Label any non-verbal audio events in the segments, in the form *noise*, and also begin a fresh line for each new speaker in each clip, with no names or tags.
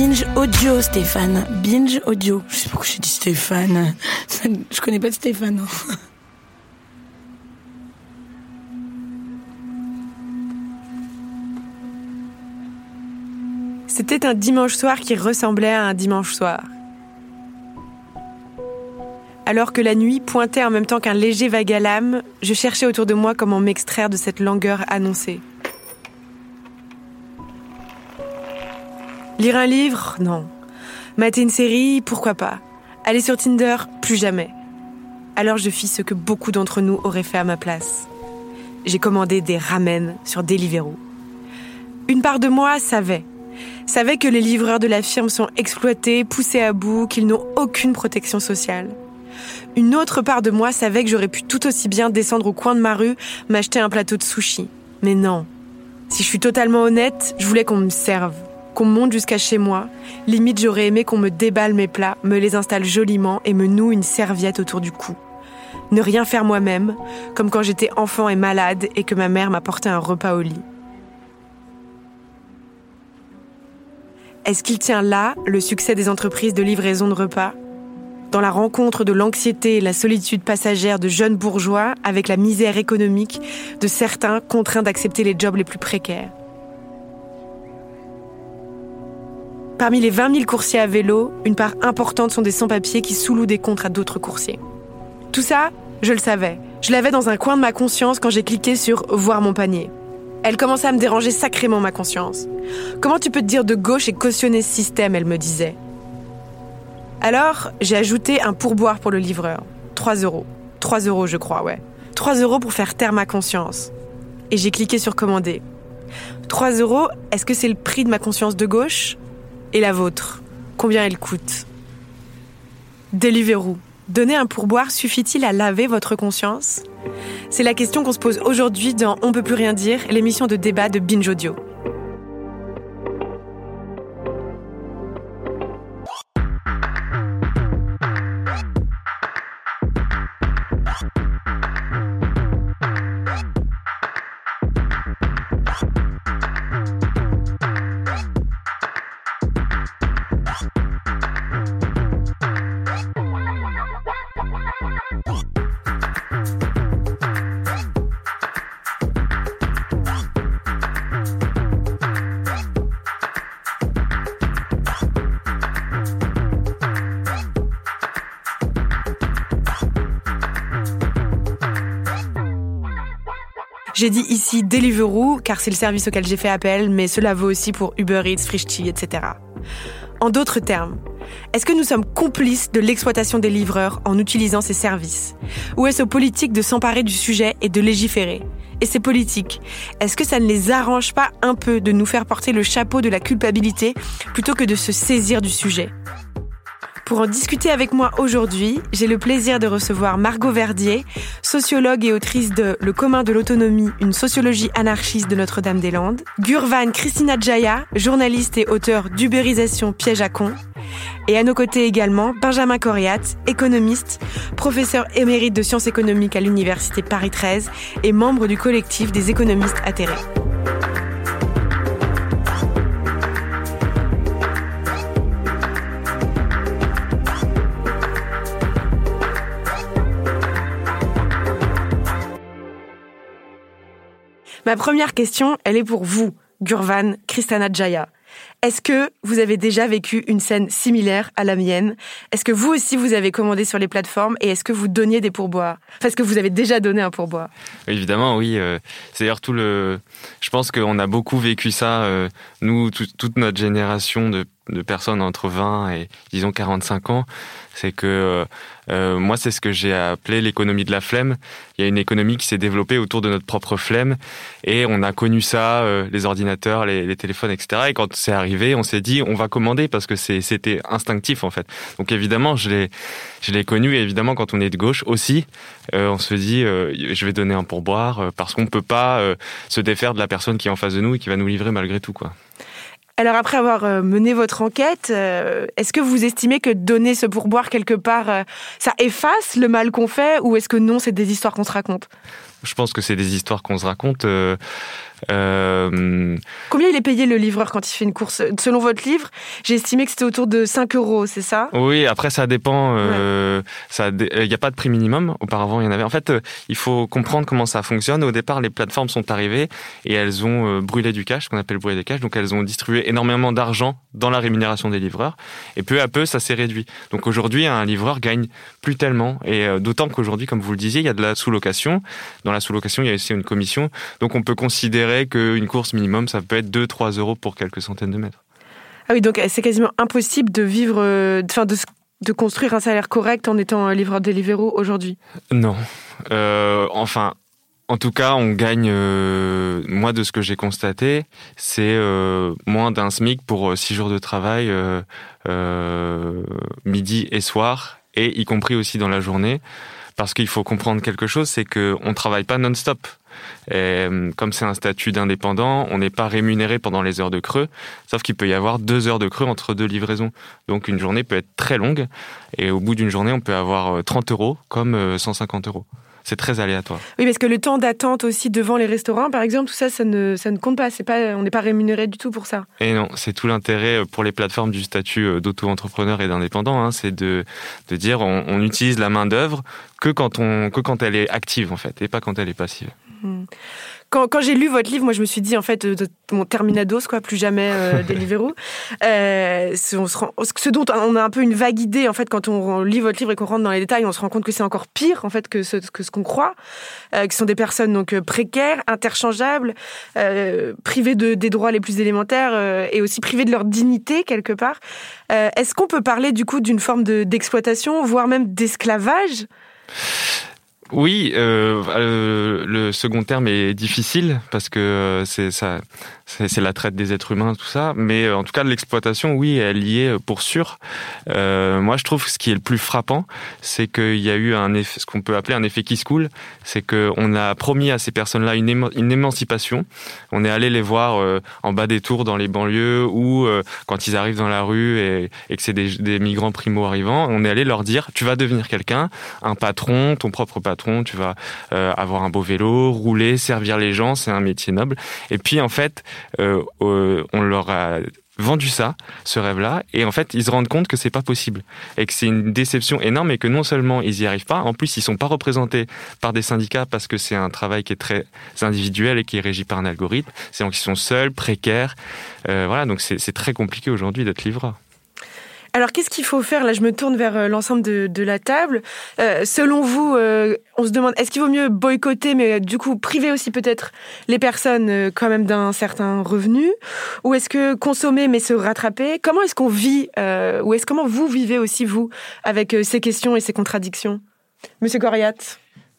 Binge audio, Stéphane. Binge audio. Je sais pas pourquoi j'ai dit Stéphane. Je connais pas Stéphane. hein.
C'était un dimanche soir qui ressemblait à un dimanche soir. Alors que la nuit pointait en même temps qu'un léger vague à l'âme, je cherchais autour de moi comment m'extraire de cette langueur annoncée. Lire un livre Non. Mater une série Pourquoi pas. Aller sur Tinder Plus jamais. Alors je fis ce que beaucoup d'entre nous auraient fait à ma place. J'ai commandé des ramen sur Deliveroo. Une part de moi savait. Savait que les livreurs de la firme sont exploités, poussés à bout, qu'ils n'ont aucune protection sociale. Une autre part de moi savait que j'aurais pu tout aussi bien descendre au coin de ma rue, m'acheter un plateau de sushi. Mais non. Si je suis totalement honnête, je voulais qu'on me serve, qu'on monte jusqu'à chez moi. Limite, j'aurais aimé qu'on me déballe mes plats, me les installe joliment et me noue une serviette autour du cou. Ne rien faire moi-même, comme quand j'étais enfant et malade et que ma mère m'apportait un repas au lit. Est-ce qu'il tient là le succès des entreprises de livraison de repas? Dans la rencontre de l'anxiété et la solitude passagère de jeunes bourgeois avec la misère économique de certains contraints d'accepter les jobs les plus précaires Parmi les 20 000 coursiers à vélo, une part importante sont des sans-papiers qui sous-louent des contrats à d'autres coursiers. Tout ça, je le savais. Je l'avais dans un coin de ma conscience quand j'ai cliqué sur Voir mon panier. Elle commençait à me déranger sacrément ma conscience. Comment tu peux te dire de gauche et cautionner ce système, elle me disait. Alors, j'ai ajouté un pourboire pour le livreur. 3 euros. 3 euros, je crois, ouais. 3 euros pour faire taire ma conscience. Et j'ai cliqué sur commander. 3 euros, est-ce que c'est le prix de ma conscience de gauche? Et la vôtre Combien elle coûte? Deliveroo. Donner un pourboire suffit-il à laver votre conscience? C'est la question qu'on se pose aujourd'hui dans On peut plus rien dire, l'émission de débat de Binge Audio. J'ai dit ici Deliveroo car c'est le service auquel j'ai fait appel, mais cela vaut aussi pour Uber Eats, Frishti, etc. En d'autres termes, est-ce que nous sommes complices de l'exploitation des livreurs en utilisant ces services? Ou est-ce aux politiques de s'emparer du sujet et de légiférer? Et ces politiques, est-ce que ça ne les arrange pas un peu de nous faire porter le chapeau de la culpabilité plutôt que de se saisir du sujet? Pour en discuter avec moi aujourd'hui, j'ai le plaisir de recevoir Margot Verdier, sociologue et autrice de Le commun de l'autonomie, une sociologie anarchiste de Notre-Dame-des-Landes, Gurvan Christina Jaya, journaliste et auteur d'Uberisation piège à con, et à nos côtés également Benjamin Coriat, économiste, professeur émérite de sciences économiques à l'Université Paris 13 et membre du collectif des économistes atterrés. Ma première question, elle est pour vous, Gurvan Kristana Jaya. Est-ce que vous avez déjà vécu une scène similaire à la mienne? Est-ce que vous aussi vous avez commandé sur les plateformes et est-ce que vous donniez des pourboires? Enfin, Est-ce que vous avez déjà donné un pourboire?
Évidemment, oui. Euh, c'est d'ailleurs tout le. Je pense qu'on a beaucoup vécu ça. Nous, toute notre génération de de personnes entre 20 et disons 45 ans, c'est que euh, euh, moi c'est ce que j'ai appelé l'économie de la flemme. Il y a une économie qui s'est développée autour de notre propre flemme et on a connu ça, euh, les ordinateurs, les, téléphones, etc. Et quand c'est arrivé, on s'est dit on va commander parce que c'était instinctif en fait. Donc évidemment je l'ai connu et évidemment quand on est de gauche aussi, on se dit je vais donner un pourboire parce qu'on peut pas se défaire de la personne qui est en face de nous et qui va nous livrer malgré tout quoi.
Alors après avoir euh, mené votre enquête, euh, est-ce que vous estimez que donner ce pourboire quelque part, euh, ça efface le mal qu'on fait ou est-ce que non, c'est des histoires qu'on se raconte?
Je pense que c'est des histoires qu'on se raconte.
Combien il est payé le livreur quand il fait une course? Selon votre livre, j'ai estimé que c'était autour de 5 euros, c'est ça?
Oui, après ça dépend. Euh, il n'y a pas de prix minimum. Auparavant, il y en avait. En fait, euh, il faut comprendre comment ça fonctionne. Au départ, les plateformes sont arrivées et elles ont brûlé du cash, qu'on appelle brûler du cash. Donc, elles ont distribué énormément d'argent dans la rémunération des livreurs. Et peu à peu, ça s'est réduit. Donc aujourd'hui, un livreur gagne plus tellement. Et d'autant qu'aujourd'hui, comme vous le disiez, il y a de la sous-location. Dans la sous-location, il y a aussi une commission. Donc on peut considérer qu'une course minimum, ça peut être 2-3 euros pour quelques centaines de mètres.
Ah oui, donc c'est quasiment impossible de vivre, euh, enfin de, de, construire un salaire correct en étant livreur Deliveroo aujourd'hui
Non. Euh, enfin, en tout cas, on gagne, euh, moi de ce que j'ai constaté, c'est moins d'un SMIC pour 6 jours de travail, midi et soir, et y compris aussi dans la journée. Parce qu'il faut comprendre quelque chose, c'est qu'on ne travaille pas non-stop. Euh, comme c'est un statut d'indépendant, on n'est pas rémunéré pendant les heures de creux, sauf qu'il peut y avoir deux heures de creux entre deux livraisons. Donc une journée peut être très longue, et au bout d'une journée, on peut avoir 30 euh, euros comme 150 euh, euros c'est très aléatoire.
Oui, parce que le temps d'attente aussi devant les restaurants, par exemple, tout ça, ça ne, ça ne compte pas. C'est pas. On n'est pas rémunéré du tout pour ça.
Et non, c'est tout l'intérêt pour les plateformes du statut d'auto-entrepreneur et d'indépendant, hein, c'est de, de dire on, on utilise la main d'œuvre que quand on que quand elle est active en fait, et pas quand elle est passive.
Quand, quand j'ai lu votre livre, moi je me suis dit en fait de, mon Terminados quoi, plus jamais euh, *laughs* Deliveroo. Euh, ce, on se rend, ce dont on a un peu une vague idée en fait quand on, lit votre livre et qu'on rentre dans les détails, on se rend compte que c'est encore pire en fait que ce que ce qu'on croit, euh, qui sont des personnes donc euh, précaires, interchangeables, euh, privées de des droits les plus élémentaires euh, et aussi privées de leur dignité quelque part. Est-ce qu'on peut parler du coup d'une forme d'exploitation, voire même d'esclavage?
Oui, euh, euh, le second terme est difficile parce que euh, c'est la traite des êtres humains, tout ça. Mais euh, en tout cas, l'exploitation, oui, elle y est pour sûr. Moi, je trouve que ce qui est le plus frappant, c'est qu'il y a eu un effet, ce qu'on peut appeler un effet qui se coule, c'est qu'on a promis à ces personnes-là une, émancipation. On est allé les voir en bas des tours dans les banlieues ou quand ils arrivent dans la rue et, et que c'est des, des migrants primo arrivants, on est allé leur dire tu vas devenir quelqu'un, un patron, ton propre patron tu vas euh, avoir un beau vélo, rouler, servir les gens, c'est un métier noble. Et puis en fait, euh, euh, on leur a vendu ça, ce rêve-là, et en fait, ils se rendent compte que c'est pas possible et que c'est une déception énorme et que non seulement ils y arrivent pas, en plus ils sont pas représentés par des syndicats parce que c'est un travail qui est très individuel et qui est régi par un algorithme. C'est donc ils sont seuls, précaires, voilà, donc c'est très compliqué aujourd'hui d'être livreur.
Alors, qu'est-ce qu'il faut faire? Là, je me tourne vers euh, l'ensemble de, la table. Euh, selon vous, euh, on se demande, est-ce qu'il vaut mieux boycotter, mais du coup priver aussi peut-être les personnes quand même d'un certain revenu? Ou est-ce que consommer, mais se rattraper? Comment est-ce qu'on vit Ou est-ce comment vous vivez aussi, vous, avec ces questions et ces contradictions? Monsieur Coriat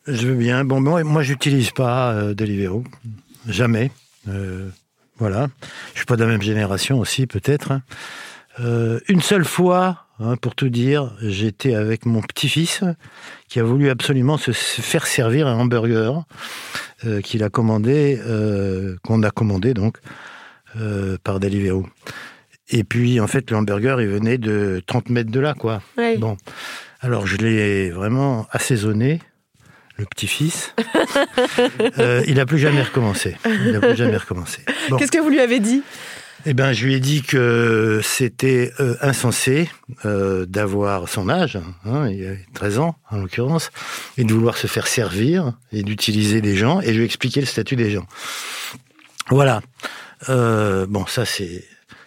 Je veux bien. Bon, moi, moi j'utilise pas Deliveroo. Jamais. voilà. Je suis pas de la même génération aussi, peut-être. Hein. Euh, une seule fois, hein, pour tout dire, j'étais avec mon petit-fils qui a voulu absolument se faire servir un hamburger euh, qu'il a commandé, euh, qu'on a commandé donc par Deliveroo. Et puis en fait, le hamburger, il venait de 30 mètres de là, quoi. Bon, alors je l'ai vraiment assaisonné le petit-fils. *laughs* il n'a plus jamais recommencé. Il n'a plus jamais recommencé. *laughs*
Qu'est-ce que vous lui avez dit?
Eh ben, je lui ai dit que c'était euh, insensé euh, d'avoir son âge, hein, il y a 13 ans en l'occurrence, et de vouloir se faire servir et d'utiliser des gens, et je lui ai expliqué le statut des gens. Voilà. Euh, bon, ça c'est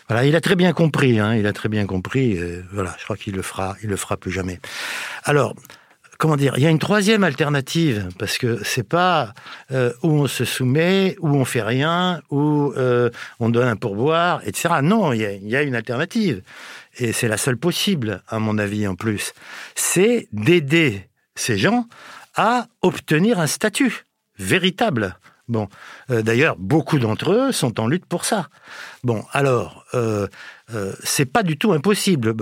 Voilà, il a très bien compris. Hein, il a très bien compris. voilà, je crois qu'il le fera. Il le fera plus jamais. Alors. Comment dire Il y a une troisième alternative parce que c'est pas euh, où on se soumet, où on fait rien, où euh, on donne un pourboire, etc. Non, il y a, une alternative et c'est la seule possible, à mon avis, en plus. C'est d'aider ces gens à obtenir un statut véritable. Bon, euh, d'ailleurs, beaucoup d'entre eux sont en lutte pour ça. Bon, alors, euh, c'est pas du tout impossible.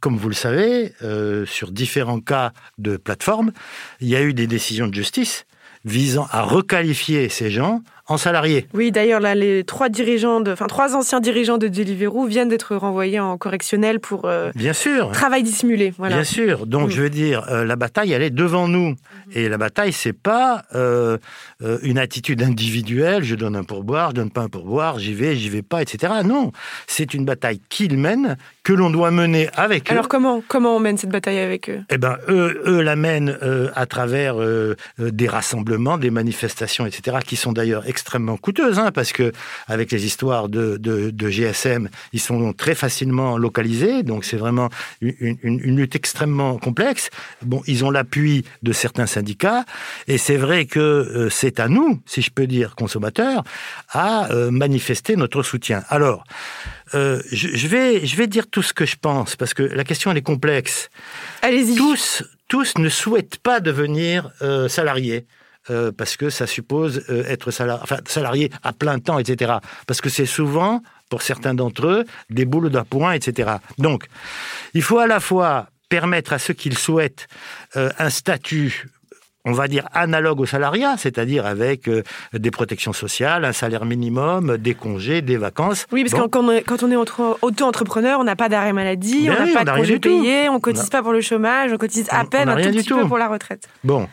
Comme vous le savez, euh, sur différents cas de plateforme, il y a eu des décisions de justice visant à requalifier ces gens en salariés.
Oui, d'ailleurs, là, les trois dirigeants, de, enfin trois anciens dirigeants de Deliveroo viennent d'être renvoyés en correctionnel pour euh,
Bien sûr.
travail dissimulé. Voilà.
Bien sûr. Donc,
Mm.
je veux dire, euh, la bataille, elle est devant nous. Et la bataille, c'est pas euh, une attitude individuelle. Je donne un pourboire, je donne pas un pourboire, j'y vais, j'y vais pas, etc. Non, c'est une bataille qu'ils mènent, que l'on doit mener avec eux.
Alors comment comment on mène cette bataille avec eux?
Eh ben, eux, eux la mènent euh, à travers euh, euh, des rassemblements, des manifestations, etc., qui sont d'ailleurs extrêmement coûteuses, hein, parce que avec les histoires de, de, de GSM, ils sont très facilement localisés, donc c'est vraiment une, une, une lutte extrêmement complexe. Bon, ils ont l'appui de certains syndicats, et c'est vrai que euh, c'est à nous, si je peux dire, consommateurs, à euh, manifester notre soutien. Alors, euh, je, je vais, je vais dire tout ce que je pense, parce que la question, elle est complexe
Allez-y.
tous, tous ne souhaitent pas devenir euh, salariés. euh, parce que ça suppose euh, être salarié, enfin, salarié à plein temps, etc. Parce que c'est souvent, pour certains d'entre eux, des boules d'appoint, etc. Donc, il faut à la fois permettre à ceux qui le souhaitent euh, un statut on va dire analogue au salariat, c'est-à-dire avec euh, des protections sociales, un salaire minimum, des congés, des vacances.
Oui, parce
Bon.
que quand on est, quand on est entre- auto-entrepreneur, on n'a pas d'arrêt maladie,
Ben
on n'a
oui,
pas
on
de congé payé, on cotise pas pour le chômage, on cotise à
On-
peine
on
un tout
du
petit
tout.
peu pour la retraite.
Bon,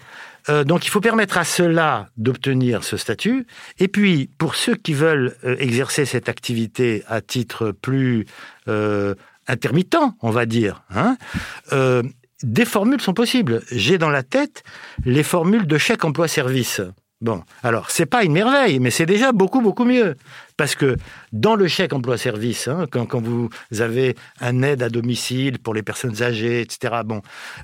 Euh, donc il faut permettre à ceux-là d'obtenir ce statut. Et puis, pour ceux qui veulent euh, exercer cette activité à titre plus euh, intermittent, on va dire, hein, euh, des formules sont possibles. J'ai dans la tête les formules de chèque emploi-service. Bon, alors, c'est pas une merveille, mais c'est déjà beaucoup, beaucoup mieux. Parce que dans le chèque emploi-service, hein, quand, vous avez un aide à domicile pour les personnes âgées, etc., bon,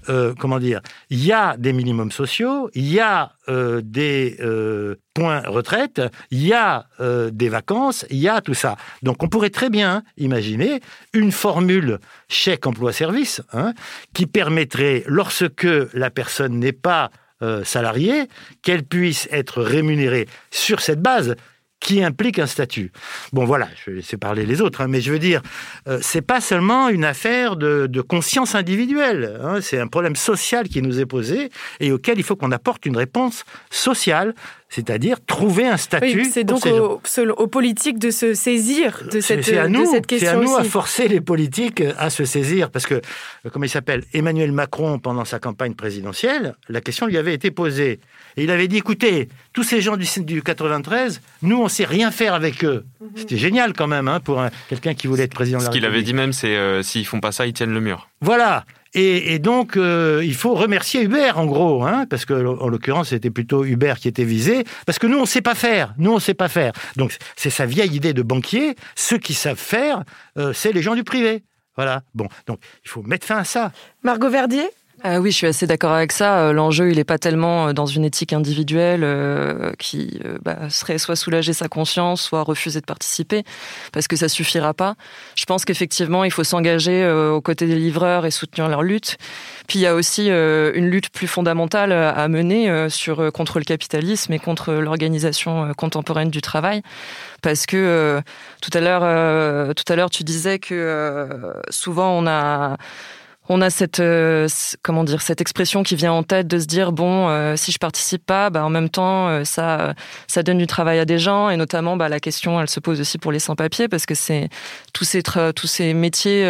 euh, comment dire, il y a des minimums sociaux, il y a euh, des euh, points retraite, il y a des vacances, il y a tout ça. Donc on pourrait très bien imaginer une formule chèque emploi-service hein, qui permettrait, lorsque la personne n'est pas euh, salariée, qu'elle puisse être rémunérée sur cette base qui implique un statut. Bon, voilà, je vais laisser parler les autres, hein, mais je veux dire, euh, c'est pas seulement une affaire de, de conscience individuelle. hein, c'est un problème social qui nous est posé et auquel il faut qu'on apporte une réponse sociale, c'est-à-dire trouver un statut.
Oui, c'est donc aux, politiques de se saisir de cette,
c'est à
de
nous,
cette
c'est
question
à nous à
aussi.
forcer les politiques à se saisir, parce que, euh, comment il s'appelle, Emmanuel Macron, pendant sa campagne présidentielle, la question lui avait été posée. Et il avait dit, écoutez, tous ces gens du, du 93, nous, on sait rien faire avec eux.
Mhm.
C'était génial quand même, hein, pour un- quelqu'un qui voulait être président de
Ce
la
qu'il avait
République.
dit même, c'est euh, s'ils font pas ça, ils tiennent le mur.
Voilà. Et, et donc, euh, il faut remercier Uber, en gros, hein, parce que, en l'occurrence, c'était plutôt Uber qui était visé, parce que nous, on ne sait pas faire. Nous, on ne sait pas faire. Donc, c'est sa vieille idée de banquier. Ceux qui savent faire, euh, c'est les gens du privé. Voilà. Bon, donc, il faut mettre fin à ça.
Margot Verdier?
Euh, oui, je suis assez d'accord avec ça. Euh, L'enjeu, il n'est pas tellement euh, dans une éthique individuelle euh, qui euh, bah, serait soit soulager sa conscience, soit refuser de participer, parce que ça suffira pas. Je pense qu'effectivement, il faut s'engager aux côtés des livreurs et soutenir leur lutte. Puis il y a aussi une lutte plus fondamentale à mener sur contre le capitalisme et contre l'organisation contemporaine du travail, parce que tout à l'heure, tout à l'heure, tu disais que souvent on a on a cette euh, comment dire cette expression qui vient en tête de se dire bon euh, si je participe pas bah en même temps euh, ça ça donne du travail à des gens. Et notamment bah la question elle se pose aussi pour les sans papiers parce que c'est tous ces tous ces métiers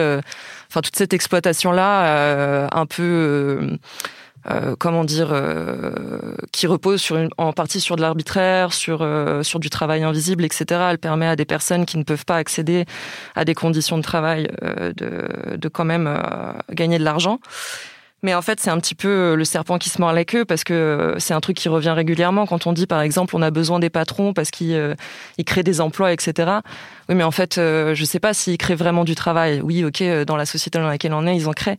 enfin toute cette exploitation là un peu euh, comment dire, euh, qui repose sur une, en partie sur de l'arbitraire, sur euh, sur du travail invisible, etc. Elle permet à des personnes qui ne peuvent pas accéder à des conditions de travail euh, de, de quand même euh, gagner de l'argent. Mais en fait, c'est un petit peu euh, le serpent qui se mord la queue parce que euh, c'est un truc qui revient régulièrement quand on dit, par exemple, on a besoin des patrons parce qu'ils euh, créent des emplois, etc. Oui, mais en fait, je ne sais pas s'ils créent vraiment du travail. Oui, ok, dans la société dans laquelle on est, ils en créent.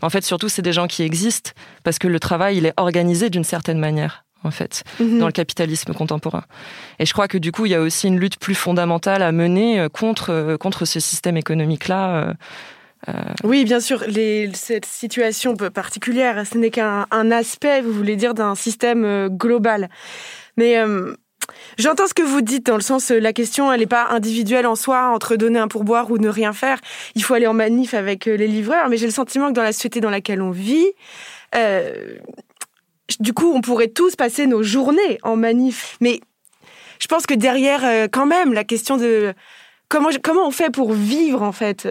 Mais en fait, surtout, c'est des gens qui existent parce que le travail, il est organisé d'une certaine manière en fait, mhm. dans le capitalisme contemporain. Et je crois que du coup, il y a aussi une lutte plus fondamentale à mener contre, contre ce système économique-là.
Euh, oui, bien sûr, cette situation particulière, ce n'est qu'un aspect, vous voulez dire, d'un système euh, global. Mais euh, j'entends ce que vous dites dans le sens, la question, elle n'est pas individuelle en soi, entre donner un pourboire ou ne rien faire. Il faut aller en manif avec les livreurs, mais j'ai le sentiment que dans la société dans laquelle on vit, du coup, on pourrait tous passer nos journées en manif. Mais je pense que derrière, quand même, la question de comment, comment on fait pour vivre, en fait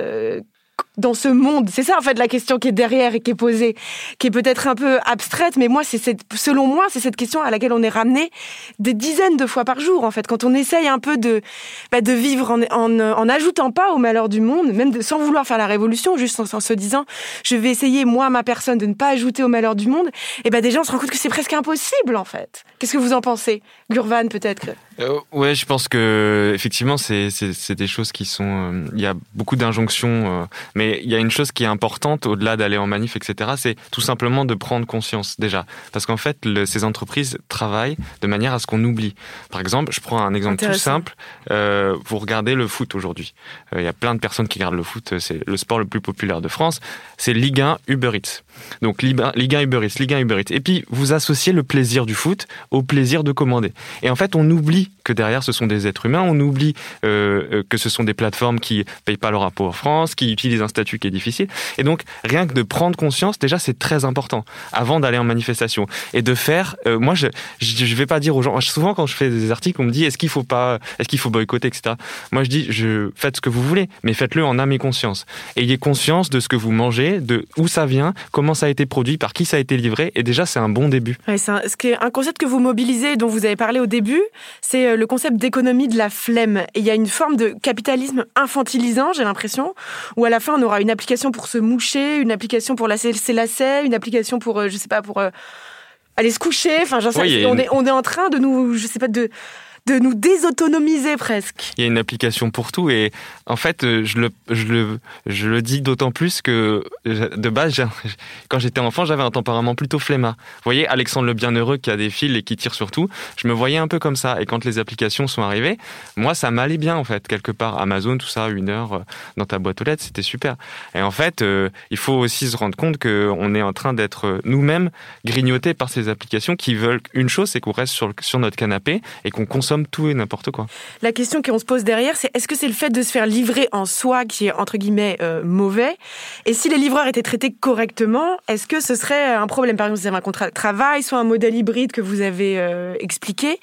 dans ce monde C'est ça en fait la question qui est derrière et qui est posée, qui est peut-être un peu abstraite, mais moi c'est cette, selon moi c'est cette question à laquelle on est ramené des dizaines de fois par jour en fait, quand on essaye un peu de bah, de vivre en, en, en, pas au malheur du monde, même sans vouloir faire la révolution, juste en, se disant je vais essayer moi ma personne de ne pas ajouter au malheur du monde, et ben des gens se rendent compte que c'est presque impossible en fait. Qu'est-ce que vous en pensez, Gurvan peut-être?
Euh, Ouais, je pense que effectivement c'est c'est des choses qui sont euh, il y a beaucoup d'injonctions. Euh, mais il y a une chose qui est importante au-delà d'aller en manif, etc. C'est tout simplement de prendre conscience déjà, parce qu'en fait, ces entreprises travaillent de manière à ce qu'on oublie. Par exemple, je prends un exemple tout simple. Euh, vous regardez le foot aujourd'hui. Euh, il y a plein de personnes qui regardent le foot. C'est le sport le plus populaire de France. C'est Ligue 1 Uber Eats. Donc Ligue 1 Uber Eats, Ligue 1 Uber Eats. Et puis vous associez le plaisir du foot au plaisir de commander. Et en fait, on oublie que derrière, ce sont des êtres humains. On oublie euh, que ce sont des plateformes qui payent pas leur impôt en France, qui utilisent un statut qui est difficile. Et donc, rien que de prendre conscience, déjà, c'est très important avant d'aller en manifestation et de faire. Euh, moi, je, je vais pas dire aux gens. Souvent, quand je fais des articles, on me dit est-ce qu'il faut pas, est-ce qu'il faut boycotter, etc. Moi, je dis faites ce que vous voulez, mais faites-le en âme et conscience. Ayez conscience de ce que vous mangez, de où ça vient, comment ça a été produit, par qui ça a été livré. Et déjà, c'est un bon début.
c'est un, ce qui est un concept que vous mobilisez, dont vous avez parlé au début, c'est euh, le concept d'économie de la flemme. Et il y a une forme de capitalisme infantilisant, j'ai l'impression, où à la fin, on aura une application pour se moucher, une application pour lasser ses lacets, une application pour, euh, je sais pas, pour euh, aller se coucher. Enfin, j'en sais, on, est, on est en train de nous, je sais pas, de de nous désautonomiser presque.
Il y a une application pour tout et en fait, euh, je le, je le, je le dis d'autant plus que de base, *laughs* quand j'étais enfant, j'avais un tempérament plutôt flemmard. Vous voyez, Alexandre le Bienheureux qui a des fils et qui tire sur tout, je me voyais un peu comme ça. Et quand les applications sont arrivées, moi, ça m'allait bien en fait, quelque part. Amazon, tout ça, une heure euh, dans ta boîte aux lettres, c'était super. Et en fait, euh, il faut aussi se rendre compte qu'on est en train d'être nous-mêmes grignotés par ces applications qui veulent une chose, c'est qu'on reste sur, sur notre canapé et qu'on consomme tout et n'importe quoi.
La question qu'on se pose derrière, c'est est-ce que c'est le fait de se faire livrer en soi qui est entre guillemets euh, mauvais? Et si les livreurs étaient traités correctement, est-ce que ce serait un problème? Par exemple, vous un contrat de travail, soit un modèle hybride que vous avez euh, expliqué,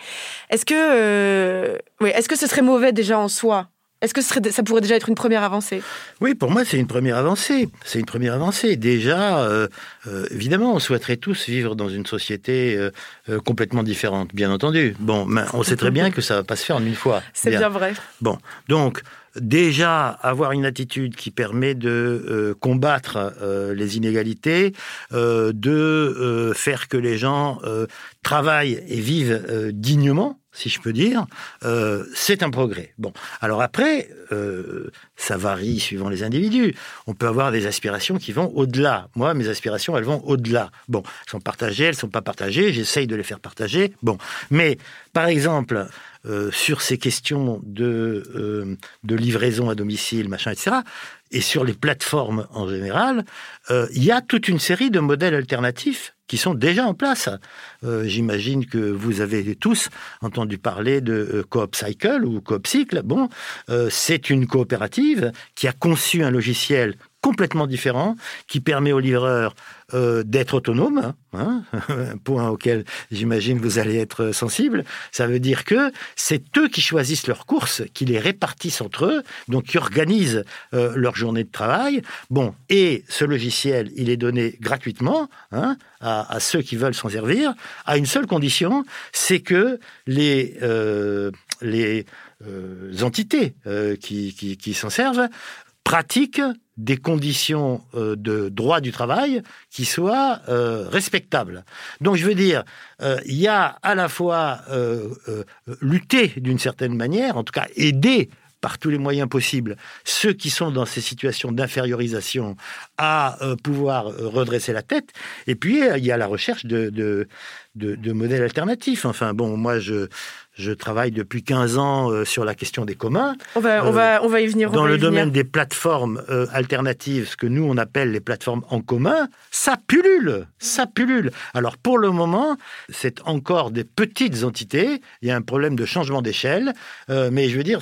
est-ce que, euh, oui, est-ce que ce serait mauvais déjà en soi? Est-ce que ça pourrait déjà être une première avancée?
Oui, pour moi, c'est une première avancée. C'est une première avancée. Déjà, euh, euh, évidemment, on souhaiterait tous vivre dans une société euh, complètement différente, bien entendu. Bon, mais on sait très bien que ça va pas se faire en une fois.
C'est bien. vrai.
Bon, donc déjà avoir une attitude qui permet de combattre les inégalités, de faire que les gens travaillent et vivent dignement si je peux dire, euh, c'est un progrès. Bon, alors après, euh, ça varie suivant les individus. On peut avoir des aspirations qui vont au-delà. Moi, mes aspirations, elles vont au-delà. Bon, elles sont partagées, elles sont pas partagées. J'essaye de les faire partager. Bon, mais par exemple, euh, sur ces questions de, de livraison à domicile, machin, etc., et sur les plateformes en général, il y a toute une série de modèles alternatifs qui sont déjà en place. Euh, j'imagine que vous avez tous entendu parler de euh, Coop Cycle ou Coop Cycle. Bon, euh, c'est une coopérative qui a conçu un logiciel complètement différent qui permet aux livreurs euh, d'être autonomes, hein, un *laughs* point auquel j'imagine vous allez être sensible. Ça veut dire que c'est eux qui choisissent leurs courses, qui les répartissent entre eux, donc qui organisent euh, leur journée de travail. Bon, et ce logiciel, il est donné gratuitement hein, à, ceux qui veulent s'en servir, à une seule condition, c'est que les euh, les entités qui, qui, qui s'en servent pratiquent des conditions euh, de droit du travail qui soient euh, respectables. Donc je veux dire, euh, il y a à la fois lutter d'une certaine manière, en tout cas aider par tous les moyens possibles ceux qui sont dans ces situations d'infériorisation à pouvoir redresser la tête. Et puis, il y a la recherche de, de, de modèles alternatifs. Enfin, bon, moi, je, je travaille depuis 15 ans euh, sur la question des communs.
On va, on va, on va y venir.
Dans le domaine des plateformes euh, alternatives, ce que nous on appelle les plateformes en commun, ça pullule, ça pullule. Alors pour le moment, c'est encore des petites entités. Il y a un problème de changement d'échelle, euh, mais je veux dire,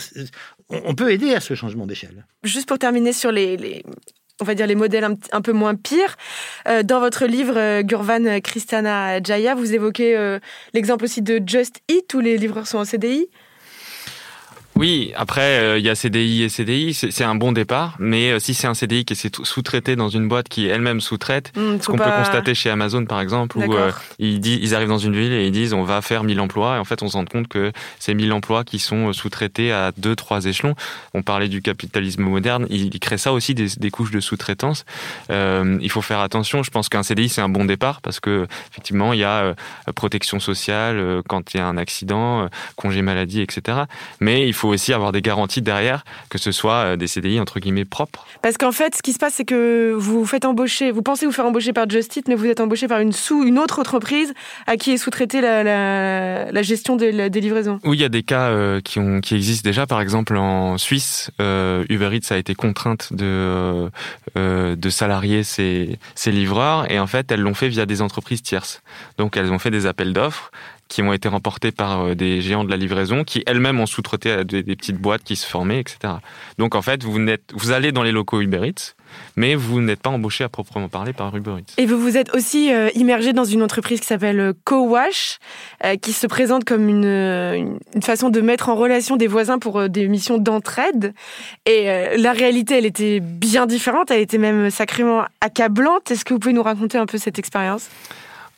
on peut aider à ce changement d'échelle.
Juste pour terminer sur les, on va dire les modèles un, peu moins pires. Euh, dans votre livre, euh, Gurvan Kristana Jaya, vous évoquez euh, l'exemple aussi de Just Eat, où les livreurs sont en CDI.
Oui, après, euh, il y a CDI et CDI, c'est un bon départ, mais euh, si c'est un CDI qui est sous-traité dans une boîte qui elle-même sous-traite, hmm, ce qu'on peut constater chez Amazon par exemple, où euh, ils, disent, ils arrivent dans une ville et ils disent on va faire 1000 emplois, et en fait on se rend compte que ces 1000 emplois qui sont sous-traités à deux, trois échelons, on parlait du capitalisme moderne, il, il crée ça aussi des, des couches de sous-traitance. il faut faire attention, je pense qu'un CDI c'est un bon départ parce que effectivement il y a protection sociale quand il y a un accident, congé maladie, etc. Mais il faut aussi avoir des garanties derrière, que ce soit euh, des CDI entre guillemets propres.
Parce qu'en fait, ce qui se passe, c'est que vous faites embaucher, vous pensez vous faire embaucher par Justit, mais vous êtes embauché par une sous une autre entreprise à qui est sous-traitée la, la, gestion des, des, livraisons.
Oui, il y a des cas euh, qui, ont, qui existent déjà. Par exemple, en Suisse, euh, Uber Eats a été contrainte de, de salarier ses, ses livreurs et en fait, elles l'ont fait via des entreprises tierces. Donc, elles ont fait des appels d'offres qui ont été remportés par euh, des géants de la livraison, qui elles-mêmes ont sous-traité à des, petites boîtes qui se formaient, etc. Donc en fait, vous, allez dans les locaux Uber Eats, mais vous n'êtes pas embauché à proprement parler par Uber Eats.
Et vous vous êtes aussi euh, immergé dans une entreprise qui s'appelle euh, CoWash, qui se présente comme une, façon de mettre en relation des voisins pour des missions d'entraide. Et la réalité, elle était bien différente, elle était même sacrément accablante. Est-ce que vous pouvez nous raconter un peu cette expérience?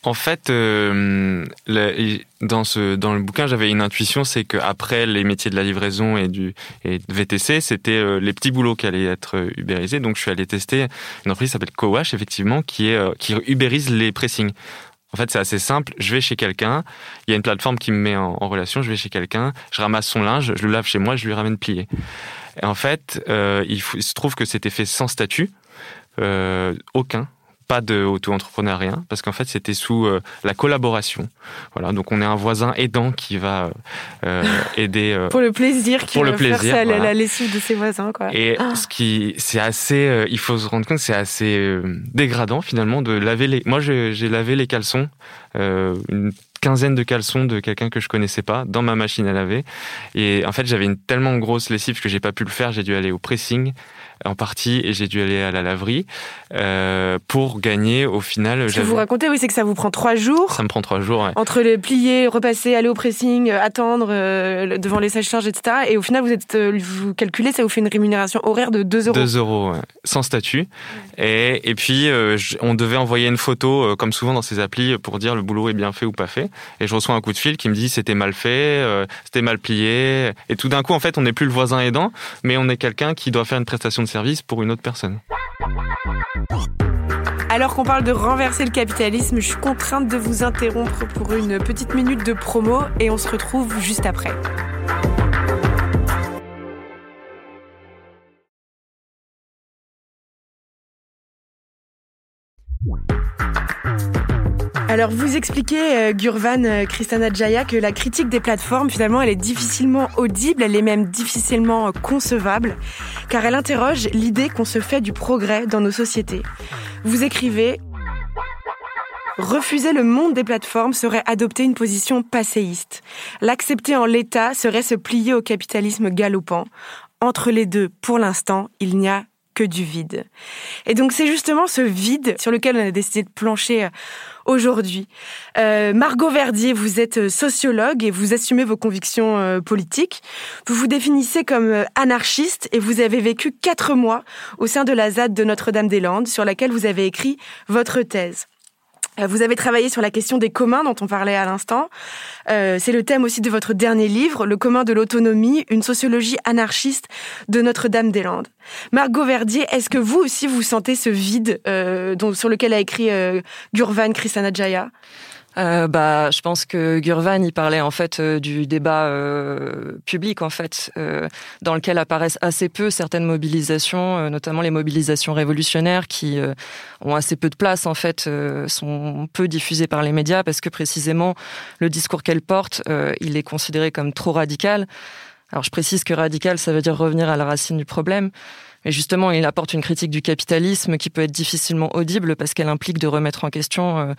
En fait, euh, dans le bouquin, j'avais une intuition, c'est qu'après les métiers de la livraison et du VTC, c'était euh, les petits boulots qui allaient être euh, ubérisés. Donc, je suis allé tester une entreprise qui s'appelle Cowash, effectivement, qui est qui ubérise les pressings. En fait, c'est assez simple. Je vais chez quelqu'un, il y a une plateforme qui me met en, relation. Je vais chez quelqu'un, je ramasse son linge, je le lave chez moi, je lui ramène plié. Et en fait, il, se trouve que c'était fait sans statut, aucun pas de auto-entrepreneuriat parce qu'en fait c'était sous euh, la collaboration. Voilà, donc on est un voisin aidant qui va euh, aider
euh, pour le plaisir, qui pour le plaisir, faire la lessive de ses voisins quoi.
Et ah. ce qui c'est assez, il faut se rendre compte, c'est assez dégradant finalement de laver les. Moi j'ai lavé les caleçons, une quinzaine de caleçons de quelqu'un que je connaissais pas dans ma machine à laver. Et en fait, j'avais une tellement grosse lessive que j'ai pas pu le faire. J'ai dû aller au pressing en partie et j'ai dû aller à la laverie euh, pour gagner au final.
Ce que vous racontez, oui, c'est que ça vous prend trois jours.
Ça me prend trois jours. Ouais.
Entre les plier, repasser, aller au pressing, euh, attendre euh, devant les sèche-charges, etc. Et au final, vous êtes, vous calculez, ça vous fait une rémunération horaire de 2 euros.
2 euros, sans statut. Et, et puis, on devait envoyer une photo, comme souvent dans ces applis, pour dire le boulot est bien fait ou pas fait. Et je reçois un coup de fil qui me dit c'était mal fait, c'était mal plié. Et tout d'un coup, en fait, on n'est plus le voisin aidant, mais on est quelqu'un qui doit faire une prestation de service pour une autre personne.
Alors qu'on parle de renverser le capitalisme, je suis contrainte de vous interrompre pour une petite minute de promo et on se retrouve juste après. Alors, vous expliquez, euh, Gurvan euh, Kristana Jaya, que la critique des plateformes, finalement, elle est difficilement audible, elle est même difficilement euh, concevable, car elle interroge l'idée qu'on se fait du progrès dans nos sociétés. Vous écrivez Refuser le monde des plateformes serait adopter une position passéiste. L'accepter en l'état serait se plier au capitalisme galopant. Entre les deux, pour l'instant, il n'y a que du vide. Et donc c'est justement ce vide sur lequel on a décidé de plancher aujourd'hui. Euh, Margot Verdier, vous êtes euh, sociologue et vous assumez vos convictions politiques. Vous vous définissez comme anarchiste et vous avez vécu quatre mois au sein de la ZAD de Notre-Dame-des-Landes sur laquelle vous avez écrit votre thèse. Euh, vous avez travaillé sur la question des communs dont on parlait à l'instant. Euh, c'est le thème aussi de votre dernier livre, Le commun de l'autonomie, une sociologie anarchiste de Notre-Dame-des-Landes. Margot Verdier, est-ce que vous aussi vous sentez ce vide euh, dont, sur lequel a écrit euh, Gurvan Krishnadjaya
euh, bah, je pense que Gurvan il parlait en fait euh, du débat euh, public en fait, euh, dans lequel apparaissent assez peu certaines mobilisations, euh, notamment les mobilisations révolutionnaires qui ont assez peu de place en fait, sont peu diffusées par les médias parce que précisément le discours qu'elles portent, il est considéré comme trop radical. Alors je précise que radical, ça veut dire revenir à la racine du problème. Et justement, il apporte une critique du capitalisme qui peut être difficilement audible parce qu'elle implique de remettre en question euh,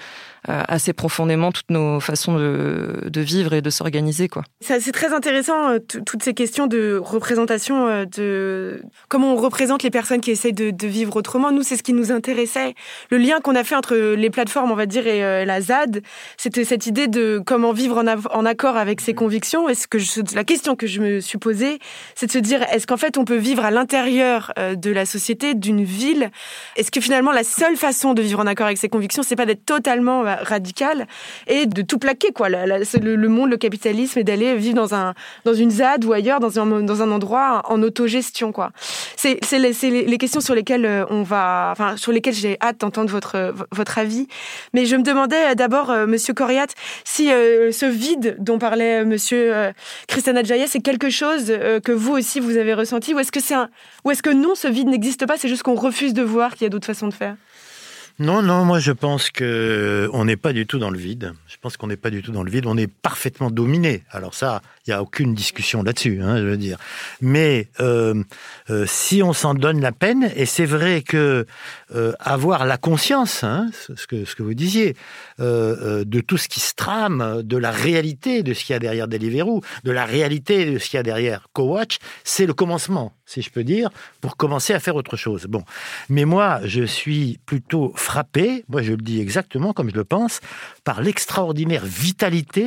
euh assez profondément toutes nos façons de, vivre et de s'organiser.
C'est très intéressant, euh, toutes ces questions de représentation, de comment on représente les personnes qui essayent de, vivre autrement. Nous, c'est ce qui nous intéressait. Le lien qu'on a fait entre les plateformes, on va dire, et la ZAD, c'était cette idée de comment vivre en, accord avec ses convictions. Est-ce que la question que je me suis posée, c'est de se dire, est-ce qu'en fait, on peut vivre à l'intérieur euh, de la société, d'une ville. Est-ce que finalement la seule façon de vivre en accord avec ses convictions, c'est pas d'être totalement euh, radical et de tout plaquer quoi, le, monde, le capitalisme, et d'aller vivre dans un dans une ZAD ou ailleurs, dans un dans un endroit en autogestion quoi? C'est les, les, questions sur lesquelles euh, on va, enfin sur lesquelles j'ai hâte d'entendre votre votre avis. Mais je me demandais d'abord, Monsieur Coriat, si ce vide dont parlait Monsieur Christian Adjaya, c'est quelque chose que vous aussi vous avez ressenti, ou est-ce que c'est un, ou est-ce que non, ce vide n'existe pas, c'est juste qu'on refuse de voir qu'il y a d'autres façons de faire.
Non, non, moi je pense que on n'est pas du tout dans le vide. Je pense qu'on n'est pas du tout dans le vide. On est parfaitement dominé. Alors ça, il y a aucune discussion là-dessus, hein, je veux dire. Mais euh, euh, si on s'en donne la peine, et c'est vrai que euh, avoir la conscience, hein, ce que vous disiez, euh, euh, de tout ce qui se trame, de la réalité de ce qu'il y a derrière Deliveroo, de la réalité de ce qu'il y a derrière CoWatch, c'est le commencement, si je peux dire, pour commencer à faire autre chose. Bon, mais moi, je suis plutôt frappé, moi je le dis exactement comme je le pense, par l'extraordinaire vitalité,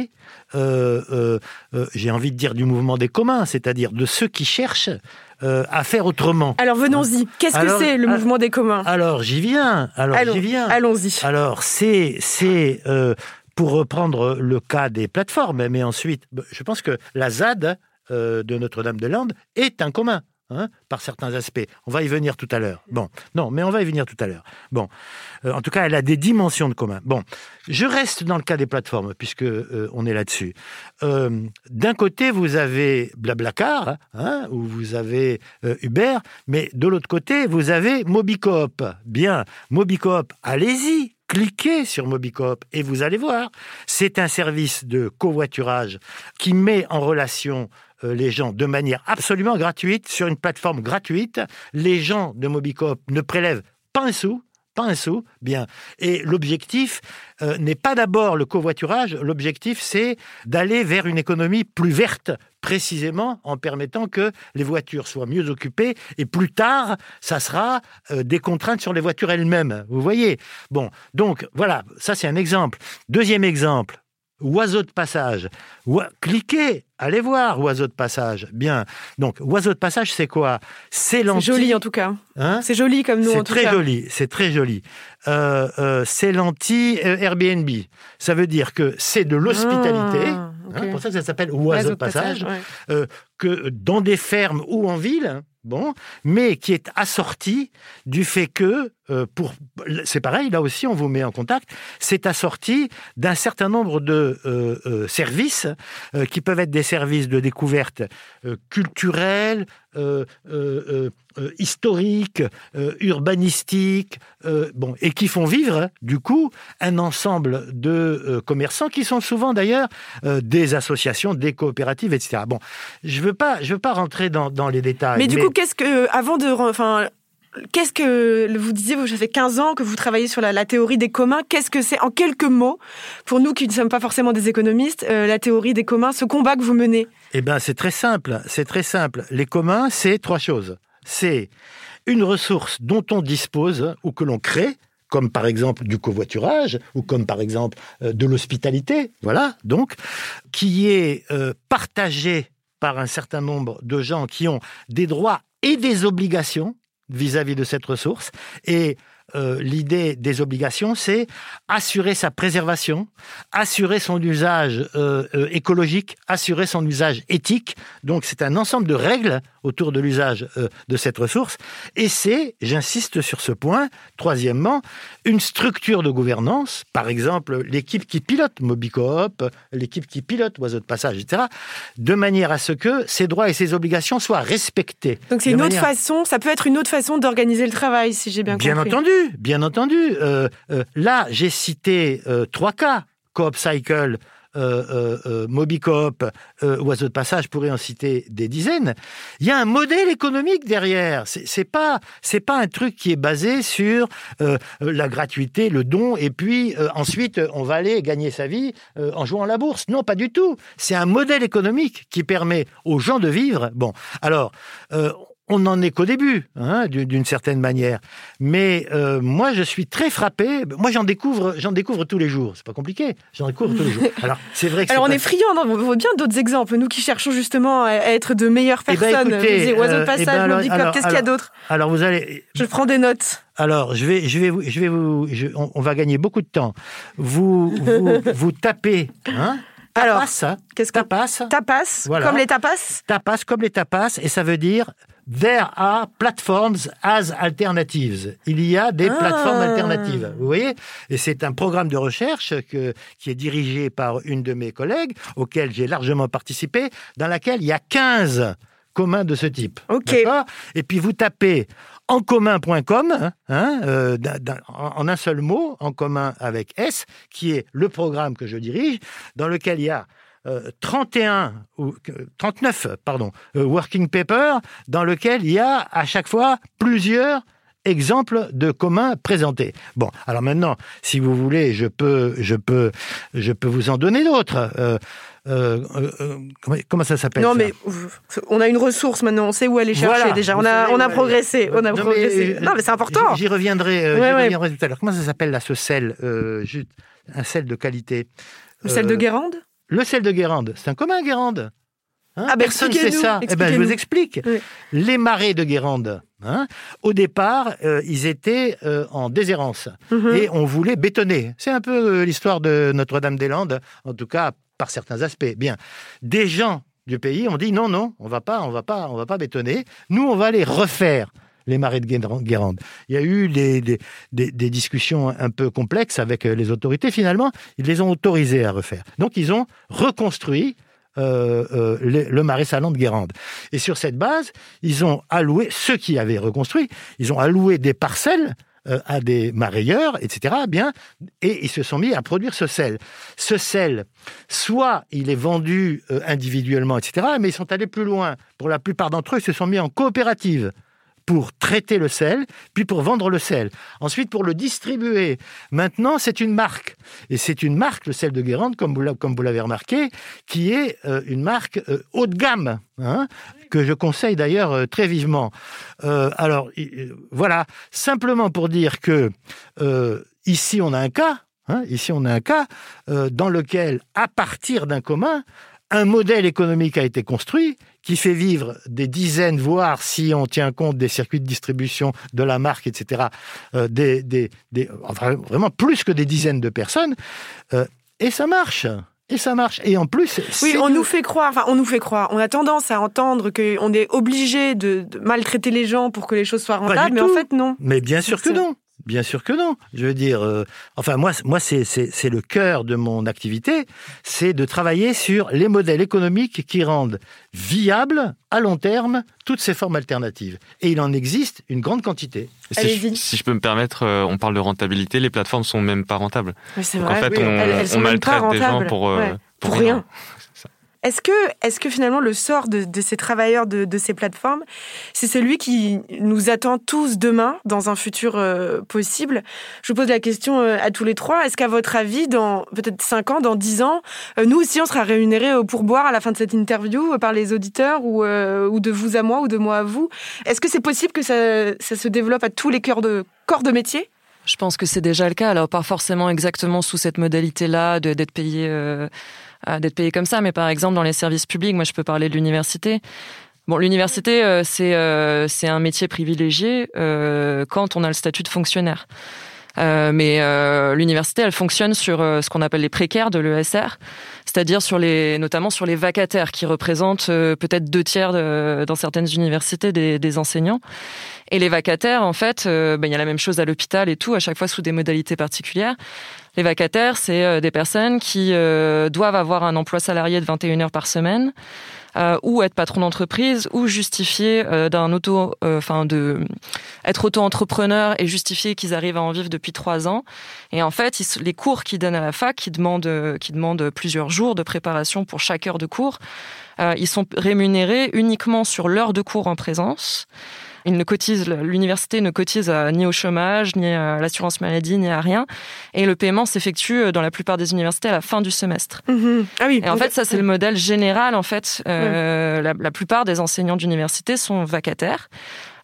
euh, euh, euh, j'ai envie de dire du mouvement des communs, c'est-à-dire de ceux qui cherchent euh, à faire autrement.
Alors venons-y. Qu'est-ce que c'est le mouvement des communs?
Alors j'y viens. Alors j'y viens.
Allons-y.
Alors c'est c'est euh, pour reprendre le cas des plateformes, mais ensuite, je pense que la ZAD euh, de Notre-Dame-des-Landes est un commun. Hein, par certains aspects. On va y venir tout à l'heure. Bon, non, mais on va y venir tout à l'heure. Bon, euh, en tout cas, elle a des dimensions de commun. Bon, je reste dans le cas des plateformes puisque euh, on est là-dessus. Euh, D'un côté, vous avez Blablacar, hein, ou vous avez Uber, mais de l'autre côté, vous avez Mobicoop. Bien, Mobicoop, allez-y, cliquez sur Mobicoop et vous allez voir. C'est un service de covoiturage qui met en relation les gens de manière absolument gratuite sur une plateforme gratuite. Les gens de Mobicoop ne prélèvent pas un sou, pas un sou, bien. Et l'objectif euh, n'est pas d'abord le covoiturage, l'objectif c'est d'aller vers une économie plus verte, précisément en permettant que les voitures soient mieux occupées et plus tard, ça sera euh, des contraintes sur les voitures elles-mêmes. Vous voyez? Bon, donc voilà, ça c'est un exemple. Deuxième exemple, oiseau de passage. Cliquez, allez voir oiseau de passage. Bien. Donc, oiseau de passage, c'est quoi?
C'est joli en tout cas. Hein? C'est joli comme nous en
tout cas. C'est très joli. C'est très joli. Euh, euh, c'est l'anti Airbnb. Ça veut dire que c'est de l'hospitalité. Ah, okay. hein, pour ça que ça s'appelle oiseau, de passage. passage ouais. euh, que dans des fermes ou en ville, bon, mais qui est assorti du fait que, pour, c'est pareil, là aussi on vous met en contact, c'est assorti d'un certain nombre de euh, euh, services euh, qui peuvent être des services de découverte euh, culturelle, euh, historique, urbanistique, bon, et qui font vivre, du coup, un ensemble de commerçants qui sont souvent d'ailleurs des associations, des coopératives, etc. Bon, je veux pas, je veux pas rentrer dans, dans les détails.
Mais du mais... coup, qu'est-ce que, avant de, enfin, Qu'est-ce que vous disiez, vous, ça fait 15 ans que vous travaillez sur la, théorie des communs. Qu'est-ce que c'est, en quelques mots, pour nous qui ne sommes pas forcément des économistes, euh, la théorie des communs, ce combat que vous menez?
Eh bien, c'est très simple. C'est très simple. Les communs, c'est trois choses. C'est une ressource dont on dispose ou que l'on crée, comme par exemple du covoiturage ou comme par exemple euh, de l'hospitalité, voilà, donc, qui est euh, partagée par un certain nombre de gens qui ont des droits et des obligations vis-à-vis -vis de cette ressource. Et euh, l'idée des obligations, c'est assurer sa préservation, assurer son usage euh, euh, écologique, assurer son usage éthique. Donc c'est un ensemble de règles autour de l'usage de cette ressource. Et c'est, j'insiste sur ce point, troisièmement, une structure de gouvernance, par exemple l'équipe qui pilote Mobicoop, l'équipe qui pilote Oiseau de Passage, etc., de manière à ce que ces droits et ces obligations soient respectés.
Donc c'est une autre façon, ça peut être une autre façon d'organiser le travail, si j'ai bien,
compris.
Bien
entendu, bien entendu. Euh, euh, là, j'ai cité euh, trois cas. Coop Cycle, euh, Mobicoop, Oiseau de Passage, pourrait en citer des dizaines. Il y a un modèle économique derrière. C'est pas pas un truc qui est basé sur la gratuité, le don, et puis ensuite on va aller gagner sa vie en jouant à la bourse. Non, pas du tout. C'est un modèle économique qui permet aux gens de vivre. Bon, alors on n'en est qu'au début, hein, d'une certaine manière. Mais euh, moi, je suis très frappé. Moi, j'en découvre, j'en découvre tous les jours. C'est pas compliqué. J'en découvre tous les jours.
Alors, c'est vrai que. Alors, on est friand. On veut bien d'autres exemples. Nous qui cherchons justement à être de meilleures eh ben, personnes. Eh oiseaux de euh, passage, eh ben, qu'est-ce qu'il y a d'autre?
Alors, vous allez.
Je prends des notes.
Alors, je vais, je vais, vous, je vais vous. on, va gagner beaucoup de temps. Vous, vous, *laughs* vous tapez, hein?
Tapas,
Alors, qu'est-ce que tapas
Tapas, comme les tapas?
Tapas comme les tapas, et ça veut dire There are platforms as alternatives. Il y a des plateformes ah. alternatives. Vous voyez Et c'est un programme de recherche que, qui est dirigé par une de mes collègues, auquel j'ai largement participé, dans laquelle il y a 15 communs de ce type.
OK.
Et puis vous tapez en commun.com, hein, hein euh, en un seul mot, en commun avec S, qui est le programme que je dirige, dans lequel il y a 31 euh, ou 39 pardon euh, working papers dans lequel il y a à chaque fois plusieurs exemples de communs présentés. Bon, alors maintenant, si vous voulez, je peux, je peux, je peux vous en donner d'autres. Euh, comment, ça s'appelle
Non, mais on a une ressource maintenant, on sait où aller chercher déjà. On a, on a progressé, on a non, progressé. Mais, non, mais c'est important.
J'y reviendrai, reviendrai tout à l'heure. Comment ça s'appelle là, ce sel, un sel de qualité
Le sel de Guérande?
Le sel de Guérande, c'est un commun Guérande.
Hein ah ben, Personne ne sait ça.
Eh ben, je vous explique. Les marais de Guérande, hein, au départ, euh, ils étaient euh, en déshérence mhm. et on voulait bétonner. C'est un peu euh, l'histoire de Notre-Dame-des-Landes, en tout cas par certains aspects. Bien, des gens du pays ont dit non, non, on va pas, on va pas, on va pas bétonner. Nous, on va les refaire les marais de Guérande. Il y a eu des, discussions un peu complexes avec euh, les autorités. Finalement, ils les ont autorisés à refaire. Donc, ils ont reconstruit euh, euh, le, marais salant de Guérande. Et sur cette base, ils ont alloué, ceux qui avaient reconstruit, ils ont alloué des parcelles à des marailleurs, etc. Bien, et ils se sont mis à produire ce sel. Ce sel, soit il est vendu individuellement, etc., mais ils sont allés plus loin. Pour la plupart d'entre eux, ils se sont mis en coopérative pour traiter le sel, puis pour vendre le sel, ensuite pour le distribuer. Maintenant, c'est une marque. Et c'est une marque, le sel de Guérande, comme vous l'avez remarqué, qui est euh, une marque euh, haut de gamme, hein, que je conseille d'ailleurs euh, très vivement. alors, voilà, simplement pour dire que ici, on a un cas, hein, ici, on a un cas dans lequel, à partir d'un commun, un modèle économique a été construit qui fait vivre des dizaines, voire si on tient compte des circuits de distribution de la marque, etc., euh, des, des, vraiment plus que des dizaines de personnes. Euh, et ça marche. Et ça marche. Et en plus,
oui, on nous fait croire. Enfin, on nous fait croire. On a tendance à entendre qu'on est obligé de, maltraiter les gens pour que les choses soient rentables, mais en fait non.
Mais bien sûr que non. Bien sûr que non. Je veux dire, euh, enfin moi, moi c'est le cœur de mon activité, c'est de travailler sur les modèles économiques qui rendent viables à long terme toutes ces formes alternatives. Et il en existe une grande quantité.
Si je, peux me permettre, euh, on parle de rentabilité, les plateformes sont même pas rentables.
C'est vrai.
En fait, on, maltraite des gens pour, euh,
pour, rien. Est-ce que, est que finalement le sort de, ces travailleurs de, ces plateformes, c'est celui qui nous attend tous demain dans un futur euh, possible? Je vous pose la question euh, à tous les trois. Est-ce qu'à votre avis, dans peut-être 5 ans, dans 10 ans, euh, nous aussi on sera rémunérés au pourboire à la fin de cette interview par les auditeurs ou, de vous à moi ou de moi à vous? Est-ce que c'est possible que ça, se développe à tous les corps de métier?
Je pense que c'est déjà le cas. Alors pas forcément exactement sous cette modalité-là d'être payé d'être payé comme ça. Mais par exemple, dans les services publics, moi, je peux parler de l'université. Bon, l'université, euh, c'est euh, c'est un métier privilégié euh, quand on a le statut de fonctionnaire. Euh, mais euh, l'université, elle fonctionne sur euh, ce qu'on appelle les précaires de l'ESR, c'est-à-dire sur les, notamment sur les vacataires, qui représentent peut-être deux tiers dans certaines universités des, des, enseignants. Et les vacataires, en fait, ben, il y a la même chose à l'hôpital et tout, à chaque fois sous des modalités particulières. Les vacataires, c'est des personnes qui doivent avoir un emploi salarié de 21 heures par semaine euh, ou être patron d'entreprise, ou justifier euh, d'un auto, euh, enfin de être auto-entrepreneur et justifier qu'ils arrivent à en vivre depuis trois ans. Et en fait, ils, les cours qu'ils donnent à la fac, qui demandent, qui demandent plusieurs jours de préparation pour chaque heure de cours, ils sont rémunérés uniquement sur l'heure de cours en présence. Il ne cotise, l'université ne cotise ni au chômage, ni à l'assurance maladie, ni à rien. Et le paiement s'effectue euh, dans la plupart des universités à la fin du semestre.
Mm-hmm. Ah oui.
Et en fait, ça c'est le modèle général. En fait, euh, la, la, plupart des enseignants d'université sont vacataires.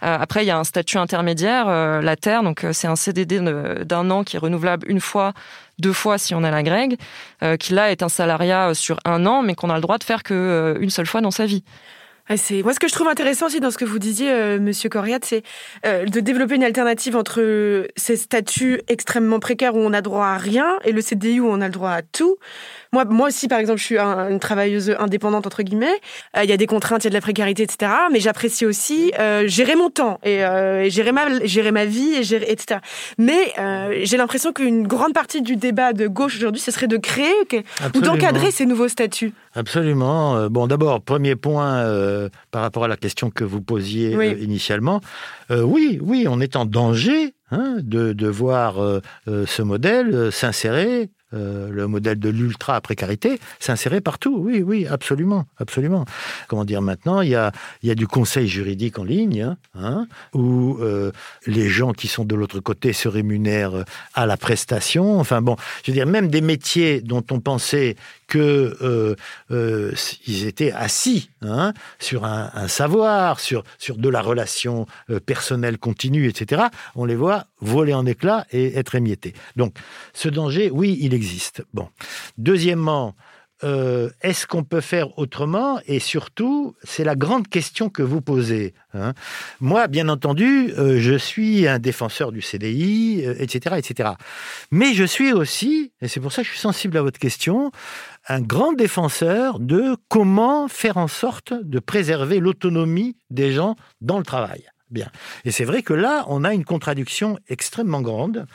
Euh, après, il y a un statut intermédiaire, euh, la terre, donc euh, c'est un CDD d'un an qui est renouvelable une fois, deux fois si on a la grègue, qui là est un salariat sur un an, mais qu'on a le droit de faire qu'une seule fois dans sa vie.
Ah, c'est moi ce que je trouve intéressant aussi dans ce que vous disiez, euh, Monsieur Coriat, c'est euh, de développer une alternative entre ces statuts extrêmement précaires où on a droit à rien et le CDI où on a le droit à tout. Moi, moi aussi, par exemple, je suis une travailleuse indépendante entre guillemets. Euh, il y a des contraintes, il y a de la précarité, etc. Mais j'apprécie aussi euh, gérer mon temps et, euh, et, gérer ma gérer ma vie et gérer etc. Mais j'ai l'impression qu'une grande partie du débat de gauche aujourd'hui, ce serait de créer ou d'encadrer ces nouveaux statuts.
Absolument. Bon, d'abord, premier point par rapport à la question que vous posiez initialement. oui, oui, on est en danger hein, de, de, voir ce modèle s'insérer euh, le modèle de l'ultra-précarité s'insérer partout. Oui, oui, absolument, absolument. Comment dire maintenant Il y a, du conseil juridique en ligne, hein, hein où euh, les gens qui sont de l'autre côté se rémunèrent à la prestation. Enfin bon, je veux dire, même des métiers dont on pensait que euh, euh, étaient assis hein, sur un, savoir, sur sur de la relation euh, personnelle continue, etc. On les voit voler en éclats et être émiettés. Donc, ce danger, oui, il existe. Bon. Deuxièmement, euh, est-ce qu'on peut faire autrement? Et surtout, c'est la grande question que vous posez. Hein. Moi, bien entendu, euh, je suis un défenseur du CDI, etc., etc. Mais je suis aussi, et c'est pour ça que je suis sensible à votre question, un grand défenseur de comment faire en sorte de préserver l'autonomie des gens dans le travail. Et c'est vrai que là, on a une contradiction extrêmement grande,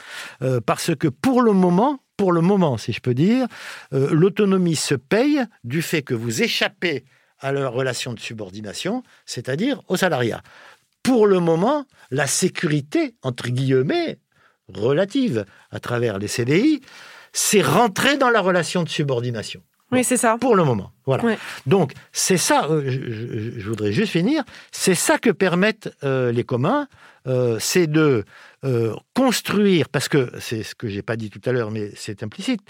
euh, parce que pour le moment, pour le moment, si je peux dire, euh, l'autonomie se paye du fait que vous échappez à leur relation de subordination, c'est-à-dire au salariat. Pour le moment, la sécurité, entre guillemets, relative à travers les CDI, c'est rentrer dans la relation de subordination.
Oui, c'est ça.
Pour le moment. Voilà. Donc, c'est ça, euh, je, voudrais juste finir, c'est ça que permettent euh, les communs, euh, c'est de construire, parce que c'est ce que j'ai pas dit tout à l'heure, mais c'est implicite,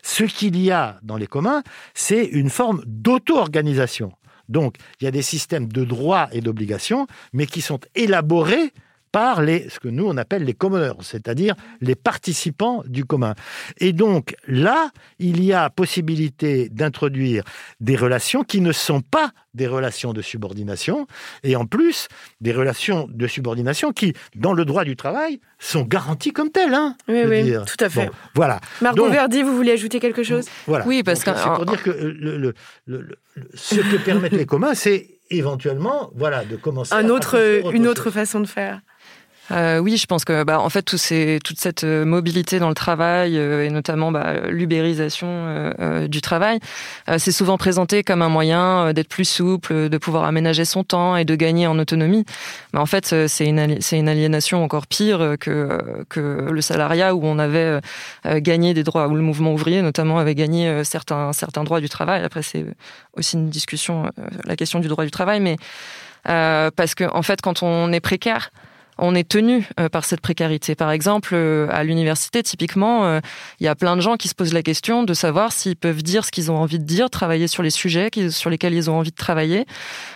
ce qu'il y a dans les communs, c'est une forme d'auto-organisation. Donc, il y a des systèmes de droits et d'obligations, mais qui sont élaborés par les, ce que nous on appelle les commoners, c'est-à-dire les participants du commun. Et donc là, il y a possibilité d'introduire des relations qui ne sont pas des relations de subordination, et en plus des relations de subordination qui, dans le droit du travail, sont garanties comme telles. Hein,
oui, oui, tout à fait.
voilà.
Margot Verdi, vous voulez ajouter quelque chose?
Voilà.
Oui, parce que
c'est pour dire que le, le, ce que permettent les communs, c'est éventuellement, voilà, de commencer
un autre, une autre façon de faire.
Euh, oui, je pense que bah, en fait tout ces, toute cette euh, mobilité dans le travail euh, et notamment bah, l'ubérisation euh, du travail, c'est souvent présenté comme un moyen d'être plus souple, de pouvoir aménager son temps et de gagner en autonomie. Mais en fait, c'est une, c'est une aliénation encore pire que, que le salariat où on avait gagné des droits, où le mouvement ouvrier notamment avait gagné certains, certains droits du travail. Après, c'est aussi une discussion, la question du droit du travail, mais parce que en fait, quand on est précaire, on est tenu par cette précarité. Par exemple, à l'université, typiquement, il y a plein de gens qui se posent la question de savoir s'ils peuvent dire ce qu'ils ont envie de dire, travailler sur les sujets sur lesquels ils ont envie de travailler,